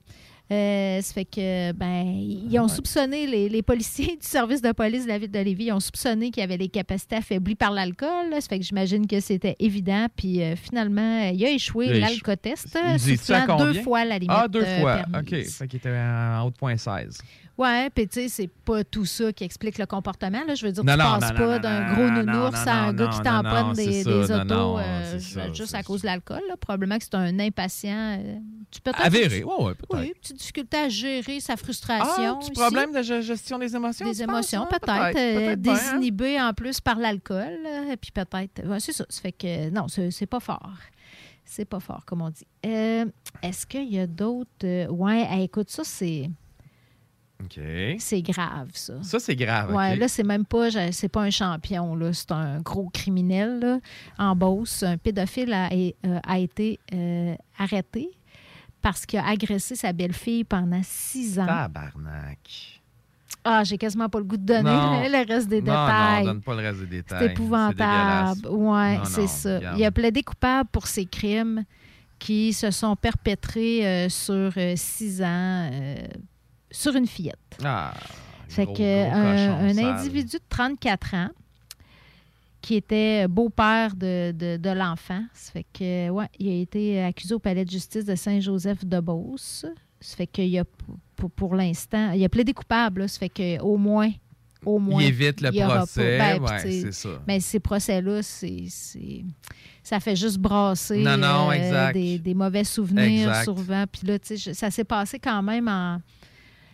Euh, ça fait que, ben, ils ont soupçonné, les, les policiers *laughs* du service de police de la ville de Lévis, ils ont soupçonné qu'il y avait des capacités affaiblies par l'alcool. Ça fait que j'imagine que c'était évident. Puis euh, finalement, euh, il a échoué l'alcotest, à soufflant deux fois la limite Ah, deux euh, fois. permise. OK. Fait qu'il était en haut de point 16. Ouais, puis tu sais, c'est pas tout ça qui explique le comportement. Là. Je veux dire, Non, tu non, passes non, pas d'un gros nounours à un gars qui tamponne des, ça, des autos euh, ça, juste à cause de l'alcool. Probablement que c'est un impatient. euh, tu peux Avéré, ouais, ouais, peut-être. Oui, petite difficulté à gérer sa frustration. Ah, petit problème de ge- gestion des émotions. Des émotions, penses? peut-être. Ouais, euh, hein? désinhibé en plus par l'alcool. Et puis peut-être. ouais, c'est ça. Ça fait que non, c'est pas fort. C'est pas fort, comme on dit. Euh, Est-ce qu'il y a d'autres. Ouais, écoute, ça, c'est. OK. C'est grave, ça. Ça, c'est grave. Ouais, là, c'est même pas, c'est pas un champion, là. C'est un gros criminel, là, en Beauce. Un pédophile a, euh, a été euh, arrêté parce qu'il a agressé sa belle-fille pendant six ans. Tabarnak. Ah, j'ai quasiment pas le goût de donner Non. *laughs* le reste des Non, détails. non, donne pas le reste des détails. C'est épouvantable. Ouais, c'est ça. regarde. Il a plaidé coupable pour ces crimes qui se sont perpétrés euh, sur euh, six ans sur une fillette. Ah, Fait gros- que euh, gros un, cochon un sale. individu de 34 ans qui était beau-père de, de- de l'enfant. Ça fait que ouais, il a été accusé au palais de justice de Saint-Joseph de Beauce. Ça fait qu'il a pour, pour l'instant, il a plaidé coupable. là. Ça fait que au moins au moins évite le il y aura procès. ben, Ouais, c'est ça. Mais ces procès-là, c'est ça fait juste brasser Non, non, euh, des, des mauvais souvenirs Exact. souvent. Puis là, ça s'est passé quand même en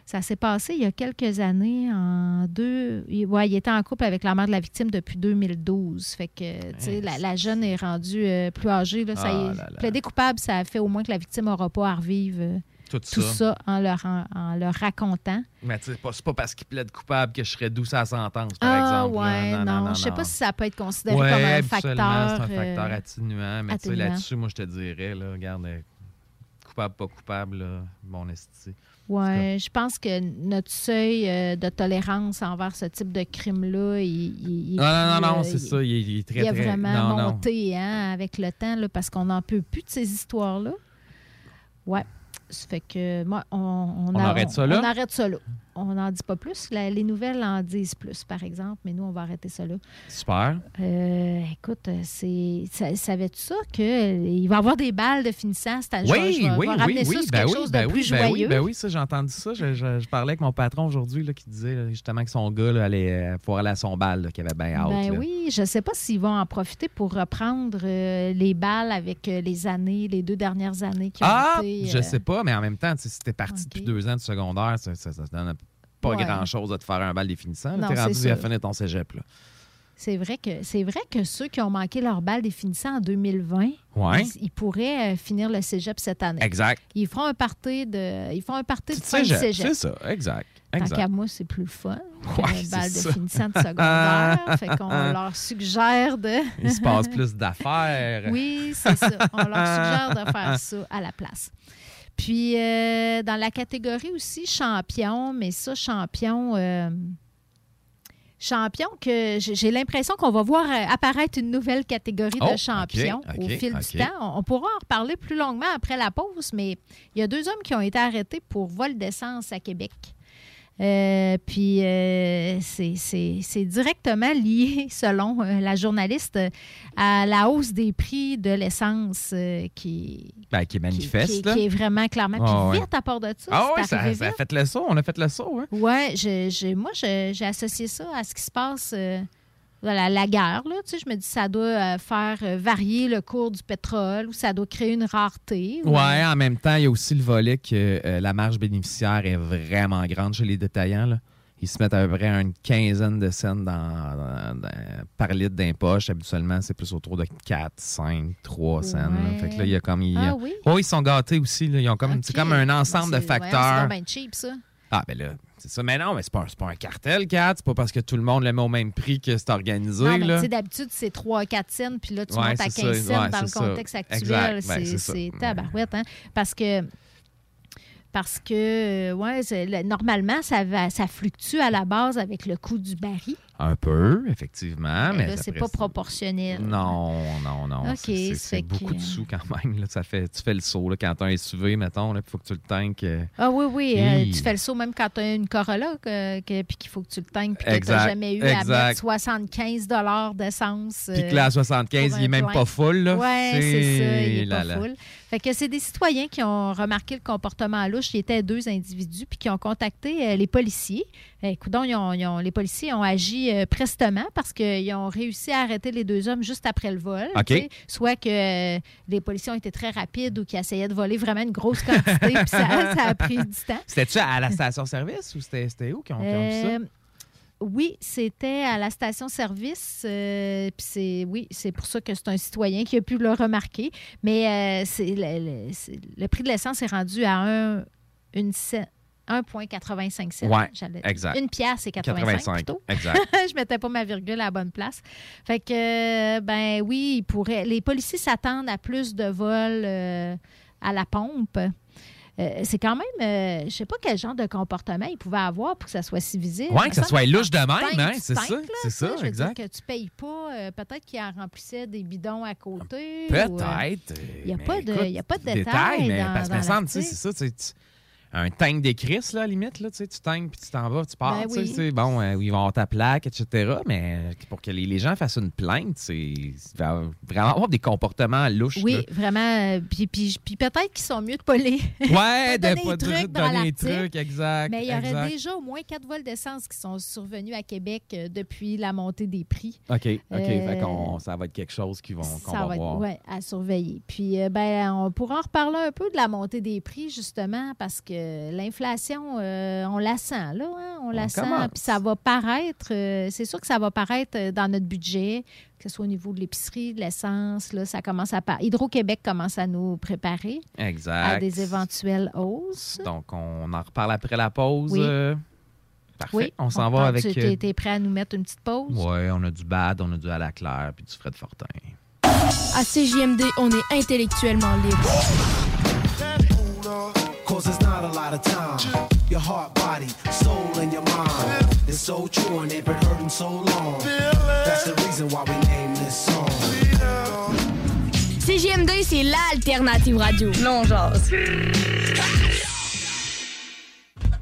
ça s'est passé il y a quelques années, en deux. il- Ouais, il était en couple avec la mère de la victime depuis 2012. Fait que, la, la jeune est rendue euh, plus âgée. Là, Ah là là. Plaider coupable, ça a fait au moins que la victime n'aura pas à revivre euh, Tout tout ça. ça en leur, en, en leur racontant. Mais pas- c'est pas parce qu'il plaide coupable que je serais douce à la sentence, par ah, exemple. ouais, non. non, je sais pas si ça peut être considéré Ouais, comme un facteur. C'est un facteur euh, atténuant. Mais tu sais, là-dessus, moi, je te dirais, là, regarde, coupable, pas coupable, là, mon esti. Oui, je pense que notre seuil euh, de tolérance envers ce type de crime-là, il, il- il- Non, non, non, non, il- c'est ça. Il, est- il est très, il a vraiment non. monté hein, avec le temps là, parce qu'on n'en peut plus de ces histoires-là. Ouais. Ça fait que moi, on, on, On a- arrête ça là? On arrête ça là. On n'en dit pas plus. La- les nouvelles en disent plus, par exemple, mais nous, on va arrêter ça là. Super. Euh, écoute, euh, c'est. sa- Savais-tu ça qu'il va y avoir des balles de finissant cette année? Oui, je vais- oui, je vais oui, ça oui, ben quelque oui, chose ben de plus oui, ben joyeux. oui, ben oui, ça, j'ai entendu ça. Je, je- je parlais avec mon patron aujourd'hui qui disait là, justement que son gars là, allait euh, pouvoir aller à son bal, qu'il avait bien hâte. Ben oui, je ne sais pas s'ils vont en profiter pour reprendre euh, les balles avec euh, les années, les deux dernières années qui ont Ah, été. je euh, sais pas, mais en même temps, tu si t'es parti depuis deux ans de secondaire, ça, ça, ça donne pas Ouais. grand-chose de te faire un bal définissant. T'es rendu à finir ton cégep. Là. C'est vrai que c'est vrai que ceux qui ont manqué leur balle définissant en 2020, Ouais. ils, ils pourraient euh, finir le cégep cette année. Exact. Ils feront un party de, ils font un party de Petit fin de cégep, cégep. C'est ça, exact. Tant exact. qu'à moi, c'est plus fun. Ouais, qu'une balle c'est de ça. finissant de secondaire. *laughs* fait qu'on leur suggère de. Il se passe plus d'affaires. *laughs* Oui, c'est ça. On leur suggère de faire ça à la place. Puis, euh, dans la catégorie aussi champion, mais ça, champion. euh, champion que j'ai l'impression qu'on va voir euh, apparaître une nouvelle catégorie Oh, de champions OK, au fil du temps. On, on pourra en reparler plus longuement après la pause, mais il y a deux hommes qui ont été arrêtés pour vol d'essence à Québec. Euh, puis euh, c'est- directement lié, *laughs* selon euh, la journaliste, à la hausse des prix de l'essence euh, qui, Ben, qui est manifeste. qui, est vraiment clairement. Ah, puis ouais. vite à part de ça. Ah oui, ça, a fait le saut. On a fait le saut. Hein? Je- moi, j'ai associé ça à ce qui se passe la, la guerre. Là, tu sais, je me dis ça doit euh, faire euh, varier le cours du pétrole ou ça doit créer une rareté. ou- Ouais, en même temps, il y a aussi le volet que euh, la marge bénéficiaire est vraiment grande chez les détaillants. là. Ils se mettent à peu près une quinzaine de cents dans, dans- dans- par litre d'impoche. Habituellement, c'est plus autour de 4, 5, 3 cents. Ouais. Fait que là, il y a comme. il Ah oui? Ouais, ils sont gâtés aussi. là. Ils ont comme, C'est comme un ensemble Ben, de c'est- facteurs. C'est donc bien cheap, ça. Ah, ben là, c'est ça. Mais non, mais c'est pas, pas un cartel, Kat. C'est pas parce que tout le monde le met au même prix que c'est organisé. Non, mais là. tu sais, d'habitude, c'est 3-4 cents, puis là, tu Ouais, montes à c'est 15 ça. cents Ouais, dans le ça. contexte actuel. Ben, C'est c'est tabarouette, hein? Parce que. Parce que, ouais, normalement, ça, va, ça fluctue à la base avec le coût du baril. Un peu, effectivement. Mais c'est pas proportionnel. Non, non, non. OK, C'est- beaucoup que- de sous quand même. Là. Ça fait, tu fais le saut là, quand tu as un SUV, mettons, il faut que tu le tanques. euh, Ah oui, oui. euh, tu fais le saut même quand tu as une Corolla, que, que- puis qu'il faut que tu le tanques, puis que tu n'as jamais eu à exact. mettre 75 d'essence. Puis que là, à 75, pour il est un même pas full. Ouais, c'est ça, il est là, pas là. full. Fait que c'est des citoyens qui ont remarqué le comportement louche. Il était deux individus, puis qui ont contacté euh, les policiers. Eh, coudonc, ils ont- ils ont- les policiers ont agi euh, prestement parce qu'ils ont réussi à arrêter les deux hommes juste après le vol. Soit que euh, les policiers ont été très rapides ou qu'ils essayaient de voler vraiment une grosse quantité, *laughs* puis ça, ça a pris du temps. C'était-tu à la station-service ou c'était où qui ont, ont vu ça? Euh, oui, c'était à la station-service. euh, puis c'est oui, c'est pour ça que c'est un citoyen qui a pu le remarquer. Mais euh, le, le- c'est- le prix de l'essence est rendu à un, une cent- 1,85 cents. Ouais, j'allais- exact. Une pièce et 85, 85, plutôt. exact. *laughs* je mettais pas ma virgule à la bonne place. Fait que, euh, ben oui, ils pourraient- les policiers s'attendent à plus de vols euh, à la pompe. Euh, c'est quand même, euh, je sais pas quel genre de comportement ils pouvaient avoir pour que ça soit si visible. Ouais, que ça soit louche de même, hein, c'est ça, c'est ça, je veux exact. dire que tu payes pas. euh, peut-être qu'ils en remplissaient des bidons à côté. Peut-être. Il n'y a, a pas de détails, mais dans, parce que me semble, c'est ça, tu sais, tu- un tank des Chris, là, à la limite, là, tu tanks puis tu t'en vas, tu pars, Ben tu sais, oui. tu sais, bon, euh, ils vont avoir ta plaque, etc., mais pour que les, les gens fassent une plainte, c'est vraiment avoir des comportements louches. Oui, là. vraiment. euh, Puis, puis, puis peut-être qu'ils sont mieux de pas les. *laughs* Ouais, pas de donner pas les de trucs donner les exact. Mais il y aurait déjà au moins quatre vols d'essence qui sont survenus à Québec euh, depuis la montée des prix. OK, OK, Euh, fait ça va être quelque chose qu'on Ça va, va être voir. ouais, à surveiller. Puis, euh, ben, on pourra en reparler un peu de la montée des prix, justement, parce que l'inflation, euh, on la sent, là. hein, on la sent. Puis, ça va paraître, euh, c'est sûr que ça va paraître euh, dans notre budget, que ce soit au niveau de l'épicerie, de l'essence, là, ça commence à. Hydro-Québec commence à nous préparer Exact. à des éventuelles hausses. Donc, on en reparle après la pause. Oui. euh, Parfait. Oui, on s'en va avec. Tu euh, es, prêt à nous mettre une petite pause? Ouais, on a du bad, on a du à la claire, puis du Fred Fortin. À CJMD, on est intellectuellement libre. Cause there's not a lot of time. Your heart, body, soul, and your mind. It's so true and they've been hurting so long. That's the reason why we named this song. CJMD, c'est l'alternative radio. Non, jase.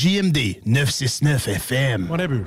JMD 969 FM. On a vu.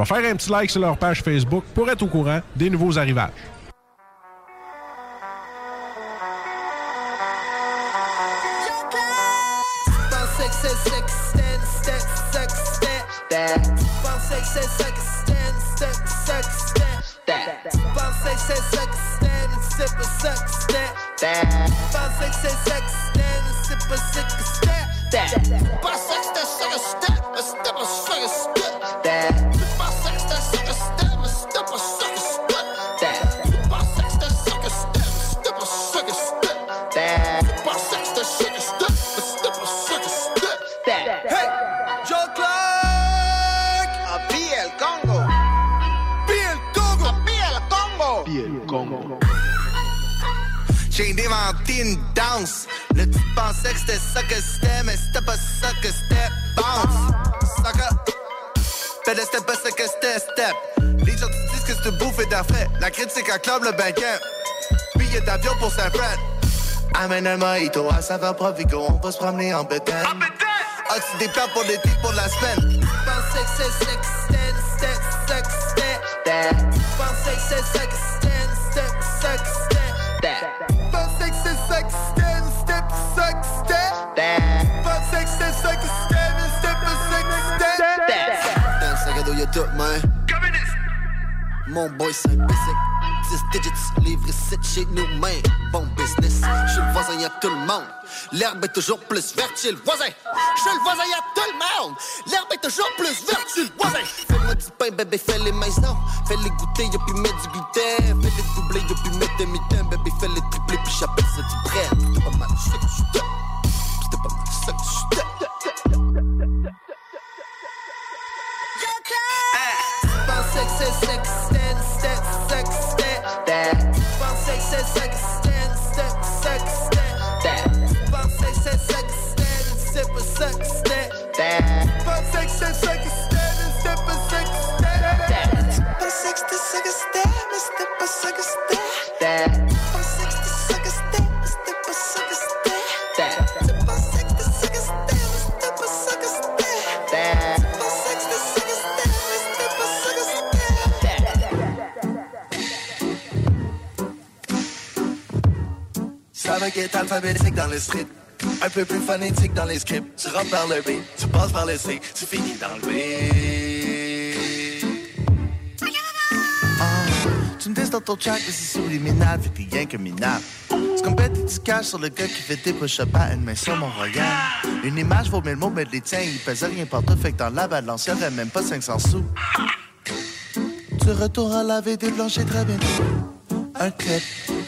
faire un petit like sur leur page Facebook pour être au courant des nouveaux arrivages. J'ai inventé une danse. Là, tu pensais que c'était ça que c'était, mais c'était pas ça que c'était. Bounce, sucker. Fais le step, pas ça que c'était, step. Les gens te disent que c'est bouffe et d'affaires. La critique acclame le banquet. Billet d'avion pour Saint-Fran. Amène un mojito à saveur Provigo, on va se promener en bétail. As-tu des plans pour l'été, pour la semaine? Pensais que c'est sex, step, sex, step. Pensais que c'est sex, stand, step, sex, step. Pensais Mon boy, c'est basic. 10 digits, livre 7 chez nous, man. Bon business. Chez le voisin, y'a tout le monde. L'herbe est toujours plus verte chez le voisin. Chez le voisin, y'a tout le monde. L'herbe est toujours plus verte chez le voisin. Fais-moi du pain, bébé, fais-les maisons. Fais-les goûter, y'a puis mettre du gluten. Fais-les doubler, y'a puis mettre des mitaines. Bébé, fais-les tripler, puis j'appelle ça du prêt. Pas mal, que j'étais. C'était pas mal, que c'est sex, stand, step, sex, step. Pensais que c'est sex, stand, step, sex, step. Pensais que c'est sex, stand, step, sex, step. Pensais que c'est sex, stand, step, sex, step. Pensais que c'était sex, step, mais Va être alphabétique dans le street. Un peu plus phonétique dans les scripts. Tu rentres par le B, tu passes par le C, tu finis dans le B. Ah, tu me dis dans ton track que c'est subliminal, fait t'es rien que minable. Tu compètes et tu caches sur le gars qui fait des push-ups à une main sur mon royal. Une image vaut mille mots, mais les tiens, ils pèsent rien partout, fait que dans la balance, y'aurait même pas 500 sous. Tu retournes à laver des planchers très bientôt. Un clip,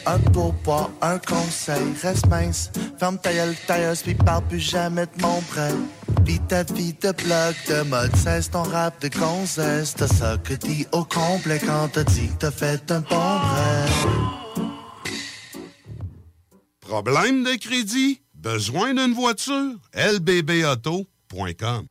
un pourboire, un conseil, reste mince. Ferme ta gueule, tailleuse, puis parle plus jamais de mon prêt. Vis ta vie de blog, de mode, cesse ton rap de gonzesse. T'as ça que dit au complet quand t'as dit que t'as fait un bon rêve. Problème de crédit? Besoin d'une voiture? lbbauto.com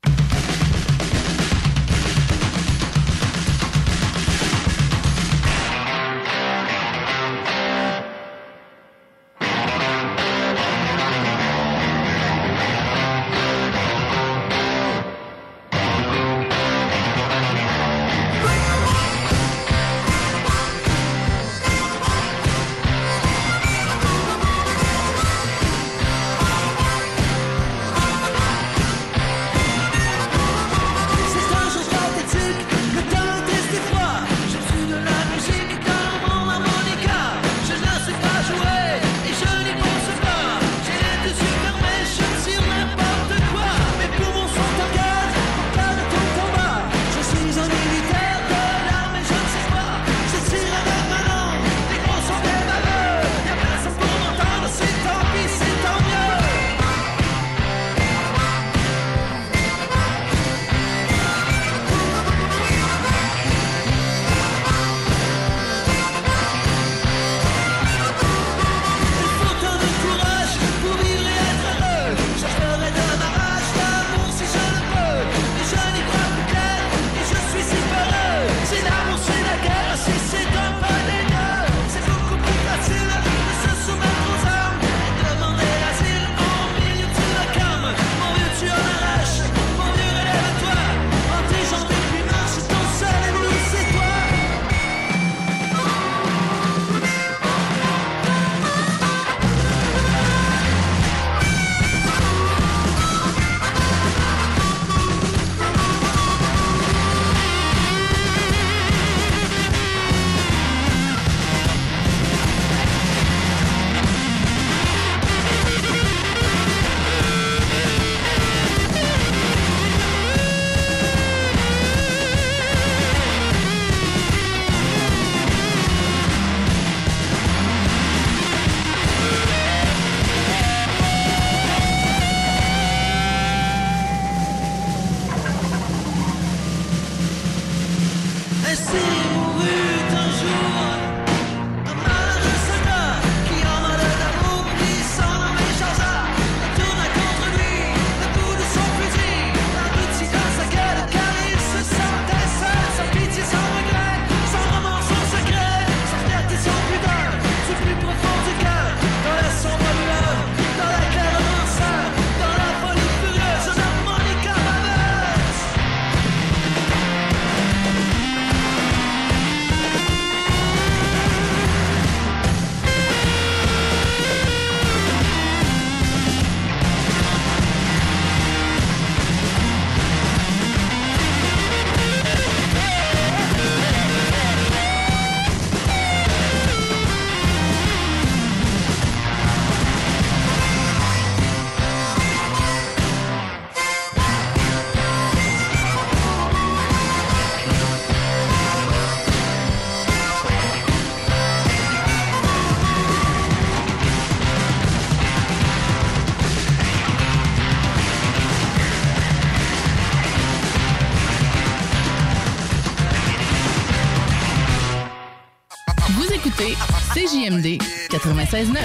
CJMD 96.9.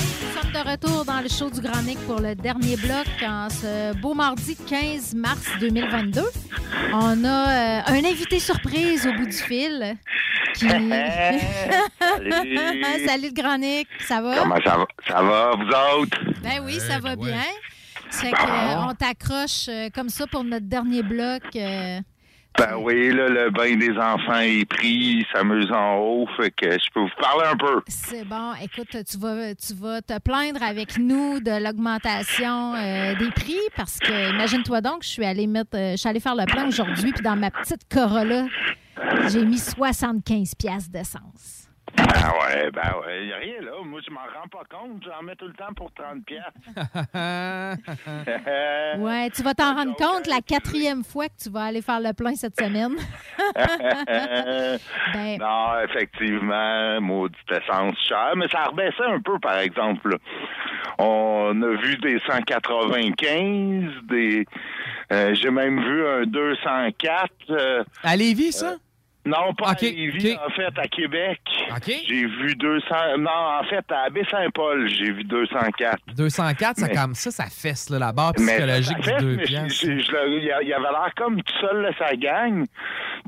Nous sommes de retour dans le show du Grand pour le dernier bloc en ce beau mardi 15 mars 2022. On a euh, un invité surprise au bout du fil. Qui... *laughs* Salut. Salut le Grand Nick, ça va? Comment ça va? Ça va, vous autres? Ben oui, ça va bien. Fait que, euh, on t'accroche euh, comme ça pour notre dernier bloc. euh, Ben oui, là, le bain des enfants est pris, il s'amuse en haut, fait que je peux vous parler un peu. C'est bon. Écoute, tu vas, tu vas te plaindre avec nous de l'augmentation euh, des prix parce que, imagine-toi donc, je suis allée mettre, euh, je suis allée faire le plein aujourd'hui, puis dans ma petite Corolla, j'ai mis 75 pièces d'essence. Ben ouais, ben ouais, il a rien là. Moi, je m'en rends pas compte, j'en mets tout le temps pour 30 piastres. *laughs* *laughs* Ouais, tu vas t'en rendre compte la quatrième fois que tu vas aller faire le plein cette semaine. *laughs* Ben- Non, effectivement, maudite essence chère, mais ça a rebaissé un peu, par exemple. là. On a vu des 195, des... euh, J'ai même vu un 204. euh, À Lévis, ça? Non, pas à Lévis, en fait, à Québec. J'ai vu 200... Non, en fait, à Baie-Saint-Paul, j'ai vu 204. 204, ça, comme ça, ça fesse là, la barre psychologique du 2 mais piastres. je- je- je le- il, avait l'air comme tout seul, là, sa gang.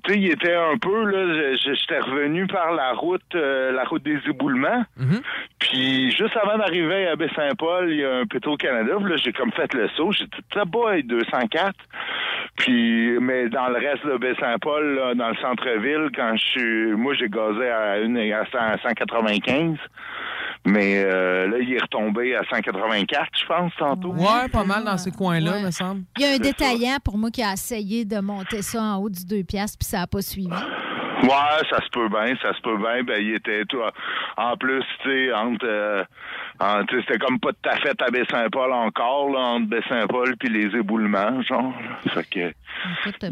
Tu sais, il était un peu, là, j'étais revenu par la route, euh, la route des éboulements. Mhm. Puis, juste avant d'arriver à Baie-Saint-Paul, il y a un pétro Canada. Là, j'ai comme fait le saut. J'ai dit, ça boy, 204. Puis, mais dans le reste de Baie-Saint-Paul, là, dans le centre-ville, quand je suis, moi, j'ai gazé à, une, à 100 à 195. Mais euh, là, il est retombé à 184, je pense, tantôt. Ouais, pas mal dans ces coins-là, me semble. Il y a un détaillant pour moi qui a essayé de monter ça en haut du 2 piastres, puis ça n'a pas suivi. Ouais, ça se peut bien, ça se peut bien. Ben, il était tout. En plus, tu sais, entre. euh, en- tu sais, c'était comme pas tout à fait à Baie-Saint-Paul encore, là, entre Baie-Saint-Paul puis les éboulements, genre. là. Fait que.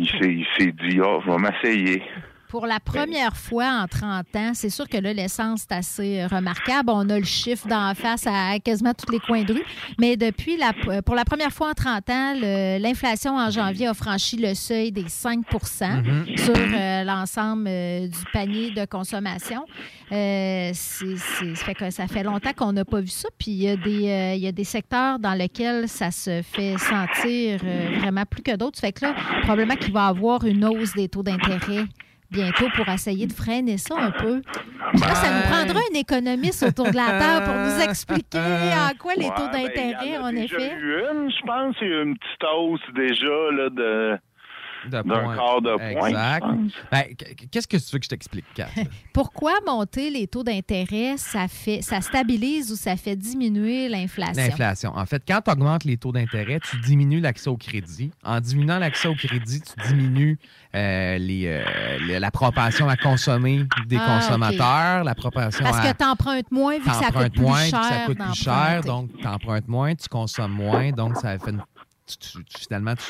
Il s'est, il s'est dit, ah, je vais m'essayer. Pour la première fois en 30 ans, c'est sûr que là, l'essence est assez euh, remarquable. On a le chiffre d'en face à quasiment tous les coins de rue. Mais depuis, la, euh, pour la première fois en 30 ans, l'inflation en janvier a franchi le seuil des 5 Mhm. sur euh, l'ensemble euh, du panier de consommation. Euh, c'est- fait que ça fait longtemps qu'on n'a pas vu ça. Puis il y, a des, il y a des secteurs dans lesquels ça se fait sentir vraiment plus que d'autres. Ça fait que là, probablement qu'il va y avoir une hausse des taux d'intérêt bientôt pour essayer de freiner ça un peu. Là, ça nous prendra un économiste autour de la table pour nous expliquer *laughs* en quoi les taux ben, d'intérêt, en a en déjà effet. eu une, je pense. Il y a eu une petite hausse déjà, là, de. De d'un points. quart de point. Exact. Ben, qu- Qu'est-ce que tu veux que je t'explique, Kat? *laughs* Pourquoi monter les taux d'intérêt, ça fait ça stabilise ou ça fait diminuer l'inflation? L'inflation. En fait, quand tu augmentes les taux d'intérêt, tu diminues l'accès au crédit. En diminuant l'accès au crédit, tu diminues euh, les, euh, les- la propension à consommer des Ah, consommateurs, la propension Parce à... que tu empruntes moins vu que ça coûte plus moins, puis cher. ça coûte plus cher, donc tu empruntes moins, tu consommes moins, donc ça fait une- tu- tu- tu- finalement, tu,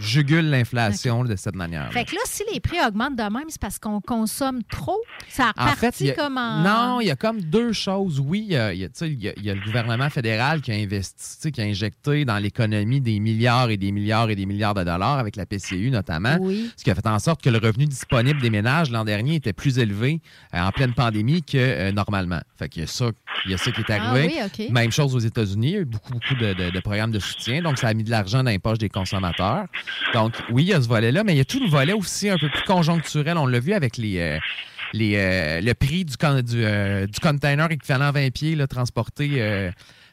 jugules l'inflation de cette manière. Fait que là, si les prix augmentent de même, c'est parce qu'on consomme trop? Ça a En fait, reparti il y a- comme en... non, il y a comme deux choses. Oui, il y a, il y a, tu sais, il y a- il y a le gouvernement fédéral qui a investi, qui a injecté dans l'économie des milliards et des milliards et des milliards de dollars avec la PCU notamment, Oui. ce qui a fait en sorte que le revenu disponible des ménages l'an dernier était plus élevé euh, en pleine pandémie que euh, normalement. Fait qu'il y a ça, il y a ça qui est Ah arrivé. oui, OK. Même chose aux États-Unis, il y a eu beaucoup, beaucoup de, de- de programmes de soutien, donc ça a mis de l'argent dans les poches des consommateurs. Donc oui, il y a ce volet-là, mais il y a tout le volet aussi un peu plus conjoncturel. On l'a vu avec les, euh, euh, le prix du, euh, du container équivalent 20 pieds là, transporté.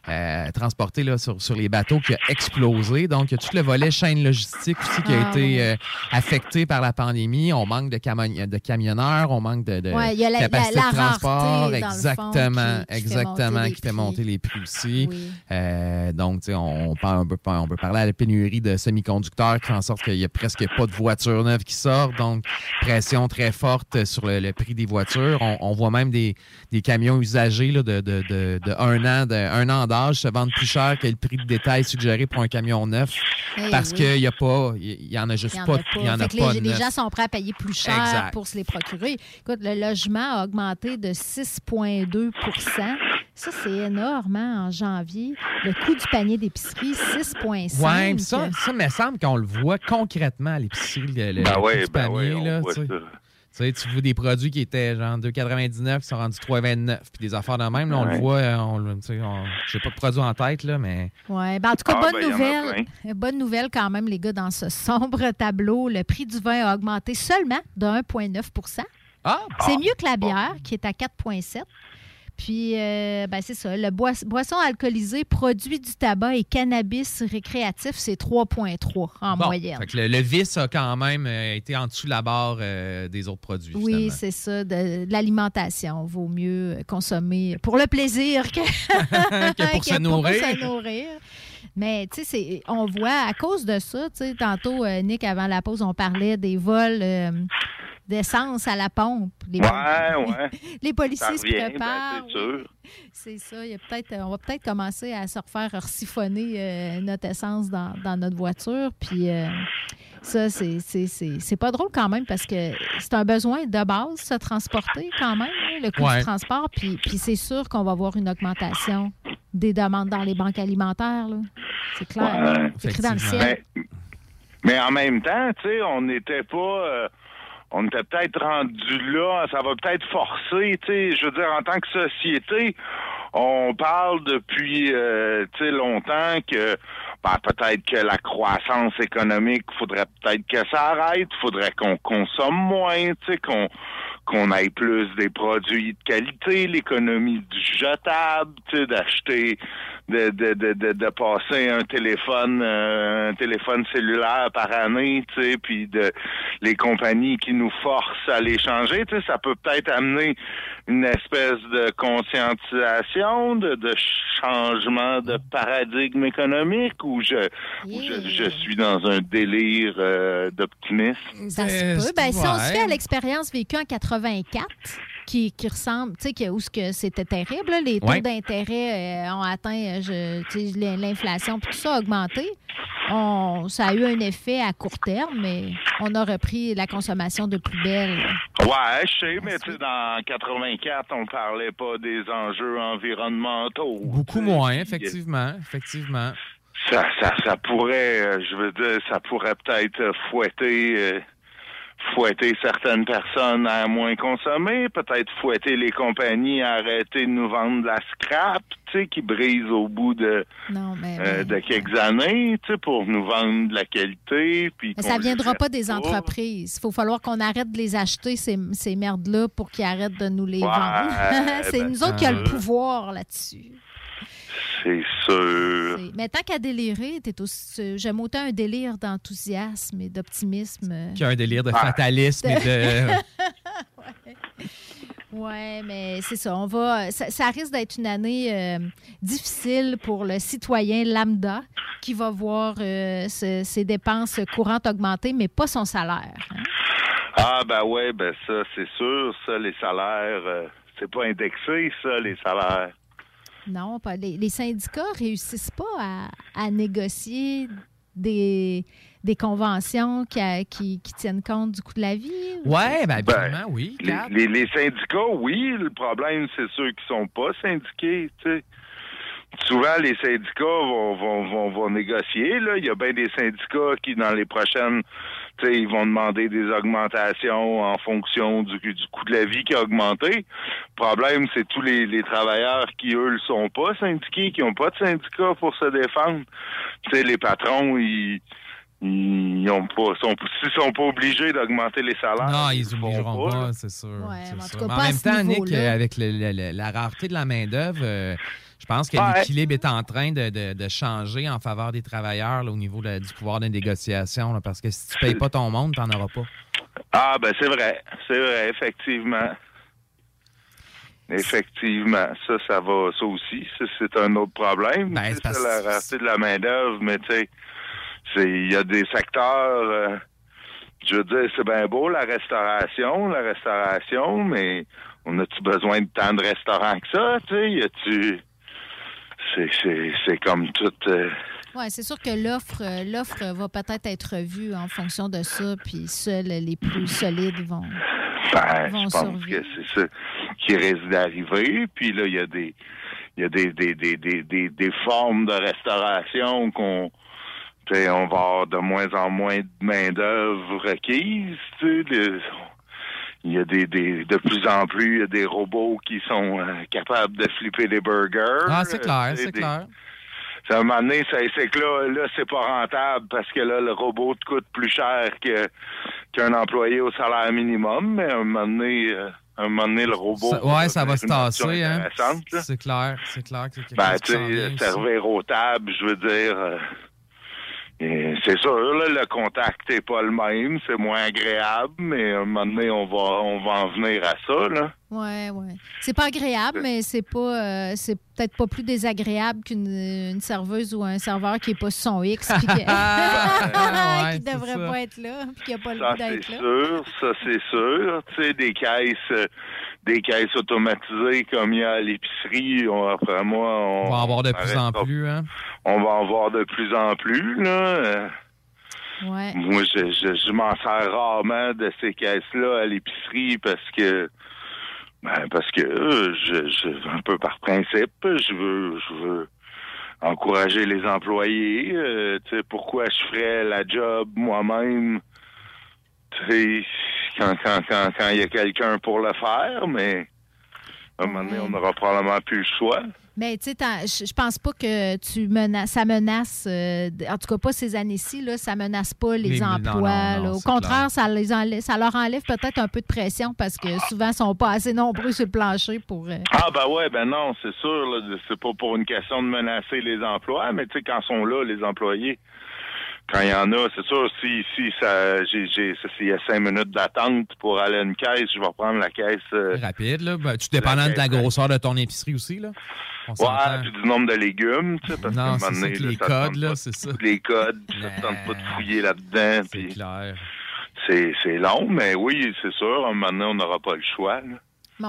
Euh, euh, transporté là, sur, sur les bateaux qui a explosé. Donc, il y a tout le volet chaîne logistique aussi qui a Ah, été euh, affecté par la pandémie. On manque de, camo- de camionneurs, on manque de, de Ouais, il y a la- capacité la de transport. exactement, qui- qui fait exactement, qui fait monter les prix aussi. Euh, donc, on, on, peut, on peut parler à la pénurie de semi-conducteurs qui fait en sorte qu'il n'y a presque pas de voitures neuves qui sortent. Donc, pression très forte sur le, le prix des voitures. On, on voit même des, des camions usagés là, de, de, de, de un an, de un an d'âge se vendent plus cher que le prix de détail suggéré pour un camion neuf Eh parce oui. qu'il n'y a pas, il y en a juste Il y en pas, il y en a pas les, gens sont prêts à payer plus cher Exact. pour se les procurer. Écoute, le logement a augmenté de 6,2% Ça, c'est énorme hein, en janvier. Le coût du panier d'épicerie, 6,5 Ouais, mais ça, ça me semble qu'on le voit concrètement à l'épicerie, le, le Ben coût ouais, du ben panier. ouais, on là, voit ça. Tu sais, tu vois des produits qui étaient genre 2,99 qui sont rendus 3,29 puis des affaires de même. Là, on le voit, euh, on, le- tu sais, on- j'ai pas de produit en tête, là, mais. Ouais, ben en tout cas, Ah, bonne ben, nouvelle. Bonne nouvelle quand même, les gars, dans ce sombre tableau. Le prix du vin a augmenté seulement de 1,9 Ah! C'est mieux que la bière, qui est à 4,7 Puis, euh, ben, c'est ça. Le boi- boisson alcoolisée, produit du tabac et cannabis récréatif, c'est 3,3 en Bon, moyenne. fait que le, le vice a quand même euh, été en dessous de la barre euh, des autres produits. Oui, c'est ça. De, de l'alimentation. Vaut mieux consommer pour le plaisir que, *laughs* Que pour se nourrir. se nourrir. Mais, tu sais, on voit à cause de ça, tu sais, tantôt, euh, Nick, avant la pause, on parlait des vols d'essence à la pompe. Les, Ouais, ouais. *laughs* les policiers se revient, ben, préparent. c'est sûr. C'est ça. Il y a peut-être, on va peut-être commencer à se refaire siphonner euh, notre essence dans, dans notre voiture. Puis euh, ça, c'est, c'est, c'est, c'est pas drôle quand même parce que c'est un besoin de base, se transporter quand même, hein, le coût Ouais. du transport. Puis, puis c'est sûr qu'on va voir une augmentation des demandes dans les banques alimentaires. là. C'est clair. Ouais. c'est écrit dans le ciel. Mais, mais en même temps, tu sais, on n'était pas. euh, on était peut-être rendu là, ça va peut-être forcer, tu sais, je veux dire, en tant que société, on parle depuis, euh, longtemps que ben, peut-être que la croissance économique, faudrait peut-être que ça arrête, faudrait qu'on consomme moins, tu sais, qu'on qu'on aille plus des produits de qualité, l'économie du jetable, tu sais, d'acheter, de, de, de, de, de passer un téléphone, euh, un téléphone cellulaire par année, tu sais, puis de les compagnies qui nous forcent à les changer, tu sais, ça peut peut-être amener une espèce de conscientisation, de, de changement de paradigme économique, ou je, ou je, je suis dans un délire euh, d'optimisme. Ça se peut. Ben, Si on se fait à l'expérience vécue en 84, qui, qui ressemble, tu sais, que- où ce que c'était terrible, là, les taux Ouais. d'intérêt euh, ont atteint, euh, je- l'inflation, puis tout ça a augmenté. On- ça a eu un effet à court terme, mais on a repris la consommation de plus belle. Ouais, je sais, mais tu sais, dans 84, on parlait pas des enjeux environnementaux. Beaucoup moins, effectivement. Effectivement. Ça, ça, ça pourrait, euh, je veux dire, ça pourrait peut-être fouetter, euh, fouetter certaines personnes à moins consommer, peut-être fouetter les compagnies à arrêter de nous vendre de la scrap, tu sais, qui brise au bout de, Non, mais. euh, de quelques années, tu sais, pour nous vendre de la qualité. Puis Mais ça les viendra pas des entreprises. Il faut falloir qu'on arrête de les acheter, ces, ces merdes-là, pour qu'ils arrêtent de nous les Ouais, vendre. *laughs* C'est ben, nous autres qui avons le euh, pouvoir là-dessus. C'est sûr. Mais tant qu'à délirer, t'es aussi- j'aime autant un délire d'enthousiasme et d'optimisme. Qui a un délire de Ah. fatalisme et de. *laughs* Oui, mais c'est ça. On va, ça, ça risque d'être une année euh, difficile pour le citoyen lambda qui va voir euh, ce- ses dépenses courantes augmenter, mais pas son salaire. hein. Ah ben ouais, ben ça, c'est sûr, ça, les salaires, euh, c'est pas indexé, ça, les salaires. Non, pas, les, les syndicats réussissent pas à, à négocier des, des conventions qui, a- qui, qui tiennent compte du coût de la vie. Ouais, ben Ben, absolument, oui. Les, les, les syndicats, oui, le problème, c'est ceux qui sont pas syndiqués, tu sais. Souvent, les syndicats vont, vont, vont, vont négocier. Là. Il y a bien des syndicats qui, dans les prochaines, ils vont demander des augmentations en fonction du, du coût de la vie qui a augmenté. Le problème, c'est tous les, les travailleurs qui, eux, ne sont pas syndiqués, qui n'ont pas de syndicat pour se défendre. Les patrons, ils... Ils ont pas, sont, s'ils sont pas obligés d'augmenter les salaires. Non, ils le font oublieront pas, pas, c'est sûr. c'est en tout sûr. cas, en même temps, Nick, avec le- le- le- la rareté de la main-d'œuvre, euh, pense que Ouais. l'équilibre est en train de, de- de changer en faveur des travailleurs là, au niveau de- du pouvoir de négociation. là, parce que si tu payes pas ton monde, tu n'en auras pas. Ah, ben c'est vrai. C'est vrai, effectivement. Effectivement. Ça, ça va, ça aussi. Ça, c'est un autre problème. Ben, c'est parce- la rareté de la main-d'œuvre, mais tu sais, il y a des secteurs. euh, je veux dire, c'est bien beau, la restauration, la restauration, mais on a-tu besoin de tant de restaurants que ça, tu sais? Y a-tu. C'est, comme tout. euh, Oui, c'est sûr que l'offre euh, l'offre va peut-être être revue en fonction de ça, puis seuls les plus solides vont. Ben, vont je pense survivre. que c'est ça qui risque d'arriver. Puis là, il y a des il y a des, des, des, des, des, des formes de restauration qu'on on va avoir de moins en moins de main-d'œuvre requise. tu sais, il y a des, des de plus en plus il y a des robots qui sont euh, capables de flipper des burgers. Ah, c'est clair, Euh, c'est des- clair. ça, à un moment donné, ça- c'est que là, là c'est pas rentable parce que là, le robot te coûte plus cher que qu'un employé au salaire minimum, mais à un moment donné, euh, à un moment donné le robot. Ça- ouais, ça va se tasser, hein. C'est clair, c'est clair que Ben, tu sais, servir aux tables, je veux dire. euh, c'est sûr, là, le contact est pas le même, c'est moins agréable, mais à un moment donné, on va, on va en venir à ça, là. Ouais, ouais. C'est pas agréable, mais c'est pas, euh, c'est peut-être pas plus désagréable qu'une une serveuse ou un serveur qui est pas son X, puis qui, *laughs* *laughs* Ouais, qui c'est devrait ça. pas être là, puis qui a pas le Ça, goût d'être c'est là. sûr, ça, c'est sûr. Tu sais, des caisses, euh, des caisses automatisées comme il y a à l'épicerie, on, après moi, on, On va en avoir de plus en plus, hein? On va en voir de plus en plus, là. Ouais. Moi, je, je, je m'en sers rarement de ces caisses-là à l'épicerie parce que ben, parce que euh, je, je un peu par principe, je veux je veux encourager les employés. euh, tu sais, pourquoi je ferais la job moi-même? Quand quand quand quand il y a quelqu'un pour le faire, mais à un moment donné, on n'aura probablement plus le choix. Mais tu sais, je pense pas que tu menaces, ça menace, euh, en tout cas pas ces années-ci, là, ça menace pas les, Les- non, emplois. non, là. non, Au contraire, ça, les enlève, ça leur enlève peut-être un peu de pression parce que souvent, ils sont pas assez nombreux sur le plancher pour. euh, Ah ben ouais, ben non, c'est sûr, c'est pas pour une question de menacer les emplois, mais tu sais, quand ils sont là, les employés, quand il y en a, c'est sûr, si si ça j'ai j'ai ça, s'il y a cinq minutes d'attente pour aller à une caisse, je vais prendre la caisse euh, Rapide, là. Ben, tu dépendant de la grosseur de ton épicerie aussi, là. On Ouais, puis du nombre de légumes, tu sais, parce Non, qu'à un c'est moment donné, là, les ça codes, là, c'est ça. Les codes, puis ça te tente pas de fouiller là-dedans. C'est clair. C'est c'est long, mais oui, c'est sûr, à un moment donné, on n'aura pas le choix. là.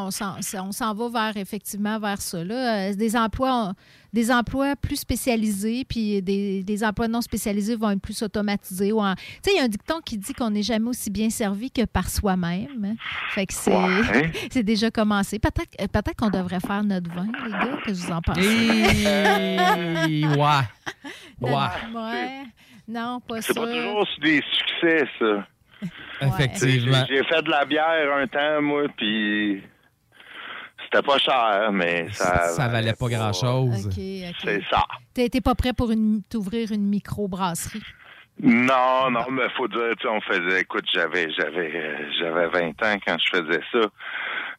On s'en, on s'en va vers effectivement vers ça. Là. Euh, Des emplois, des emplois plus spécialisés, puis des, des emplois non spécialisés vont être plus automatisés. ou en- Tu sais, il y a un dicton qui dit qu'on n'est jamais aussi bien servi que par soi-même. Fait que c'est, Ouais. *laughs* c'est déjà commencé. Peut-être, euh, peut-être qu'on devrait faire notre vin, les gars, que vous en pensez? Hey, *laughs* ouais. Ouais. Non, pas C'est sûr. pas toujours des succès, ça. Effectivement. J'ai j'ai fait de la bière un temps, moi, puis c'était pas cher, mais ça. Ça valait pas grand-chose. OK, OK. C'est ça. T'es pas prêt pour une, t'ouvrir une micro-brasserie? Non, non, mais faut dire, tu sais, on faisait, écoute, j'avais, j'avais, euh, j'avais 20 ans quand je faisais ça,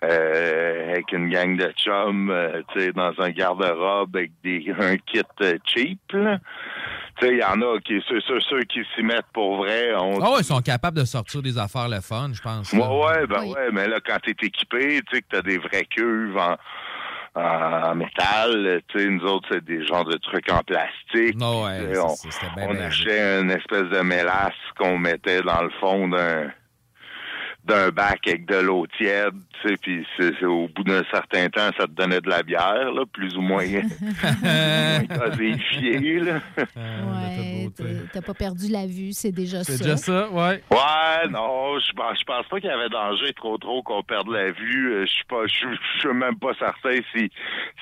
euh, avec une gang de chums, euh, tu sais, dans un garde-robe avec des, un kit euh, cheap, là. Tu sais, il y en a qui, ceux, ceux, ceux qui s'y mettent pour vrai, on Ah ouais, ils sont capables de sortir des affaires le fun, je pense. Ouais, ouais, ben ouais, mais là, quand t'es équipé, tu sais, que t'as des vraies cuves en, en métal, tu sais, nous autres, c'est des genres de trucs en plastique. Non, ouais, on, c'est- c'était bien on achetait une espèce de mélasse qu'on mettait dans le fond d'un d'un bac avec de l'eau tiède, tu sais, puis c'est, c'est au bout d'un certain temps, ça te donnait de la bière, là, plus ou moins, *laughs* moins gazéifiée, là. Ouais, t'as- t'as pas perdu la vue, c'est déjà ça. C'est déjà ça, ouais. Ouais, non, je pense, je pense pas qu'il y avait danger trop trop qu'on perde la vue. Euh, Je suis pas, je je- je suis même pas certain si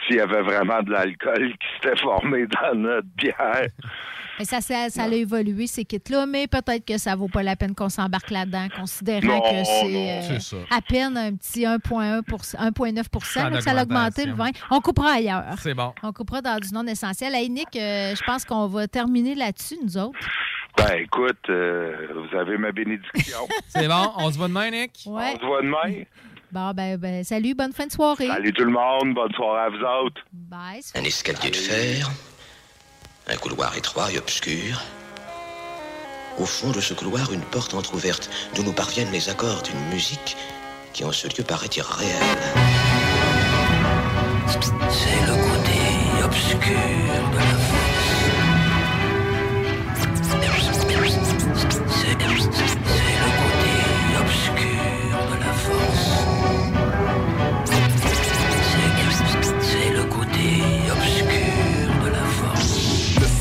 s'il y avait vraiment de l'alcool qui s'était formé dans notre bière. *laughs* Mais ça, ça, ça a évolué, ces kits-là, mais peut-être que ça vaut pas la peine qu'on s'embarque là-dedans, considérant Non, que c'est euh, à peine un petit 1,1 pour- 1,9 Sans là, que ça a augmenté le vin. On coupera ailleurs. C'est bon. On coupera dans du non essentiel. Hey, Nick, euh, je pense qu'on va terminer là-dessus, nous autres. Ben écoute, euh, vous avez ma bénédiction. *laughs* C'est bon, on se voit demain, Nick? Ouais. On se voit demain. Bon, ben, ben, salut, bonne fin de soirée. Salut tout le monde, bonne soirée à vous autres. Bye. Un escalier de fer, un couloir étroit et obscur. Au fond de ce couloir, une porte entr'ouverte d'où nous parviennent les accords d'une musique qui en ce lieu paraît irréelle. C'est le côté obscur de la force.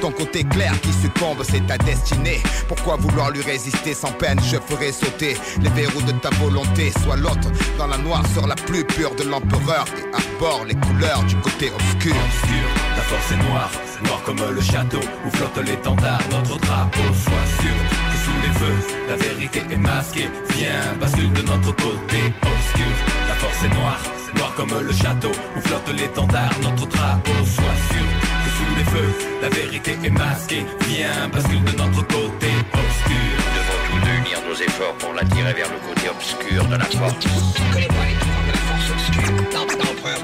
ton côté clair qui succombe, c'est ta destinée. Pourquoi vouloir lui résister sans peine? Je ferai sauter les verrous de ta volonté. Sois l'autre dans la noirceur la plus pure de l'empereur et arbore les couleurs du côté obscur. La force est noire, noire comme le château où flotte l'étendard, notre drapeau. Sois sûr que sous les feux, la vérité est masquée. Viens, bascule de notre côté obscur. La force est noire, noire comme le château où flotte l'étendard, notre drapeau. Sois sûr les feux, la vérité est masquée. Viens, bascule de notre côté obscur. Devons tous unir nos efforts pour l'attirer vers le côté obscur de la force. La.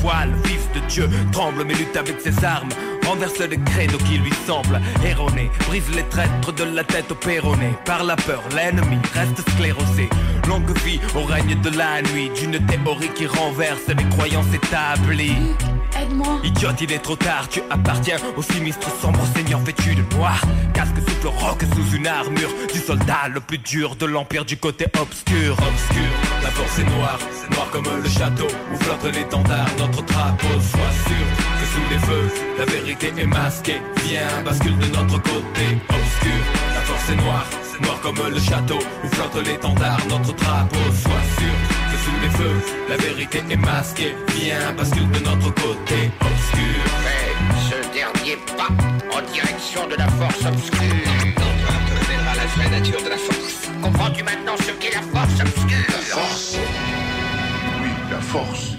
poil Fils de Dieu tremble mais lutte avec ses armes Renverse le credo qui lui semble erroné Brise les traîtres de la tête au péroné Par la peur l'ennemi reste sclérosé Longue vie au règne de la nuit D'une théorie qui renverse les croyances établies Aide-moi. Idiote, il est trop tard, tu appartiens au sinistre sombre seigneur vêtu de noir. Casque souffle roc sous une armure du soldat le plus dur de l'empire du côté obscur. Obscur, la force est noire, noire comme le château où flotte l'étendard, notre drapeau. Sois sûr sous les feux, la vérité est masquée. Viens, bascule de notre côté obscur. La force est noire, noire comme le château où flotte l'étendard, notre drapeau. Sois sûr que sous les feux, la vérité est masquée. Viens, bascule de notre côté obscur. Fais ce dernier pas en direction de la force obscure. Te révélera la vraie nature de la force. Comprends-tu maintenant ce qu'est la force obscure? La force Oui, la force.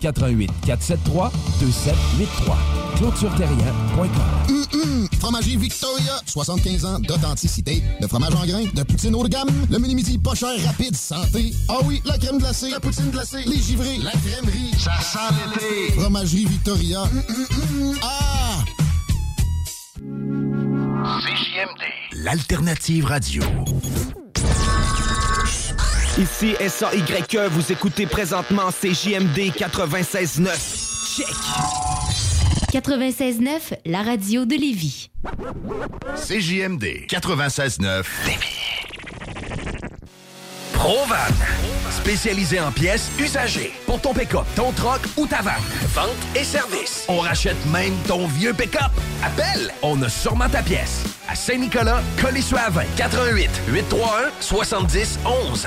88 473 2783. ClôtureTerrien.com. Hum, hum. Fromagerie Victoria, 75 ans d'authenticité. De fromage en grains, de poutine haut de gamme, le menu midi pas cher, rapide, santé. Ah oui, la crème glacée, la poutine glacée, les givrés, la crèmerie. Ça sent l'été. Fromagerie Victoria. Hum, hum, hum. Ah! CJMD, l'alternative radio. Ici SAYE, vous écoutez présentement CJMD 96.9. Check! 96.9, la radio de Lévis. CJMD 96.9 Provan. Spécialisé en pièces usagées. Pour ton pick-up, ton troc ou ta vanne. Vente et service. On rachète même ton vieux pick-up. Appelle, on a sûrement ta pièce. À Saint-Nicolas, Colissois 88 831 70 11.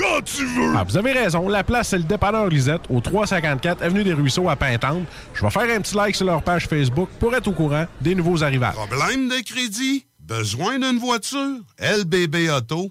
quand tu veux! Ah, vous avez raison. La place, c'est le dépanneur Lisette, au 354 Avenue des Ruisseaux à Pintante. Je vais faire un petit like sur leur page Facebook pour être au courant des nouveaux arrivages. Problème de crédit? Besoin d'une voiture? lbbauto.com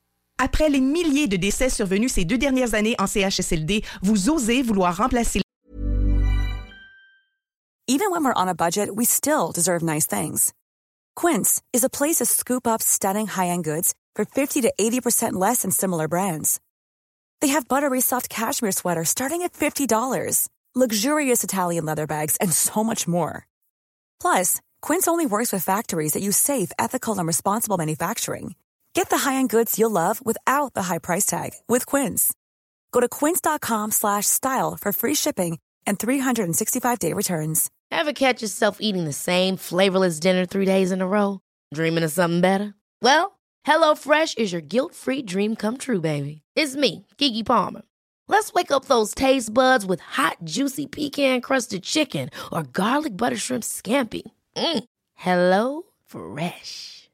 Après les milliers de décès survenus ces deux dernières années en CHSLD, vous osez vouloir remplacer Even when we're on a budget, we still deserve nice things. Quince is a place to scoop up stunning high-end goods for 50 to 80% less than similar brands. They have buttery soft cashmere sweaters starting at $50, luxurious Italian leather bags, and so much more. Plus, Quince only works with factories that use safe, ethical, and responsible manufacturing. Get the high-end goods you'll love without the high price tag with Quince. Go to quince.com slash style for free shipping and 365-day returns. Ever catch yourself eating the same flavorless dinner three days in a row? Dreaming of something better? Well, HelloFresh is your guilt-free dream come true, baby. It's me, Kiki Palmer. Let's wake up those taste buds with hot, juicy pecan-crusted chicken or garlic butter shrimp scampi. Mm. Hello Fresh.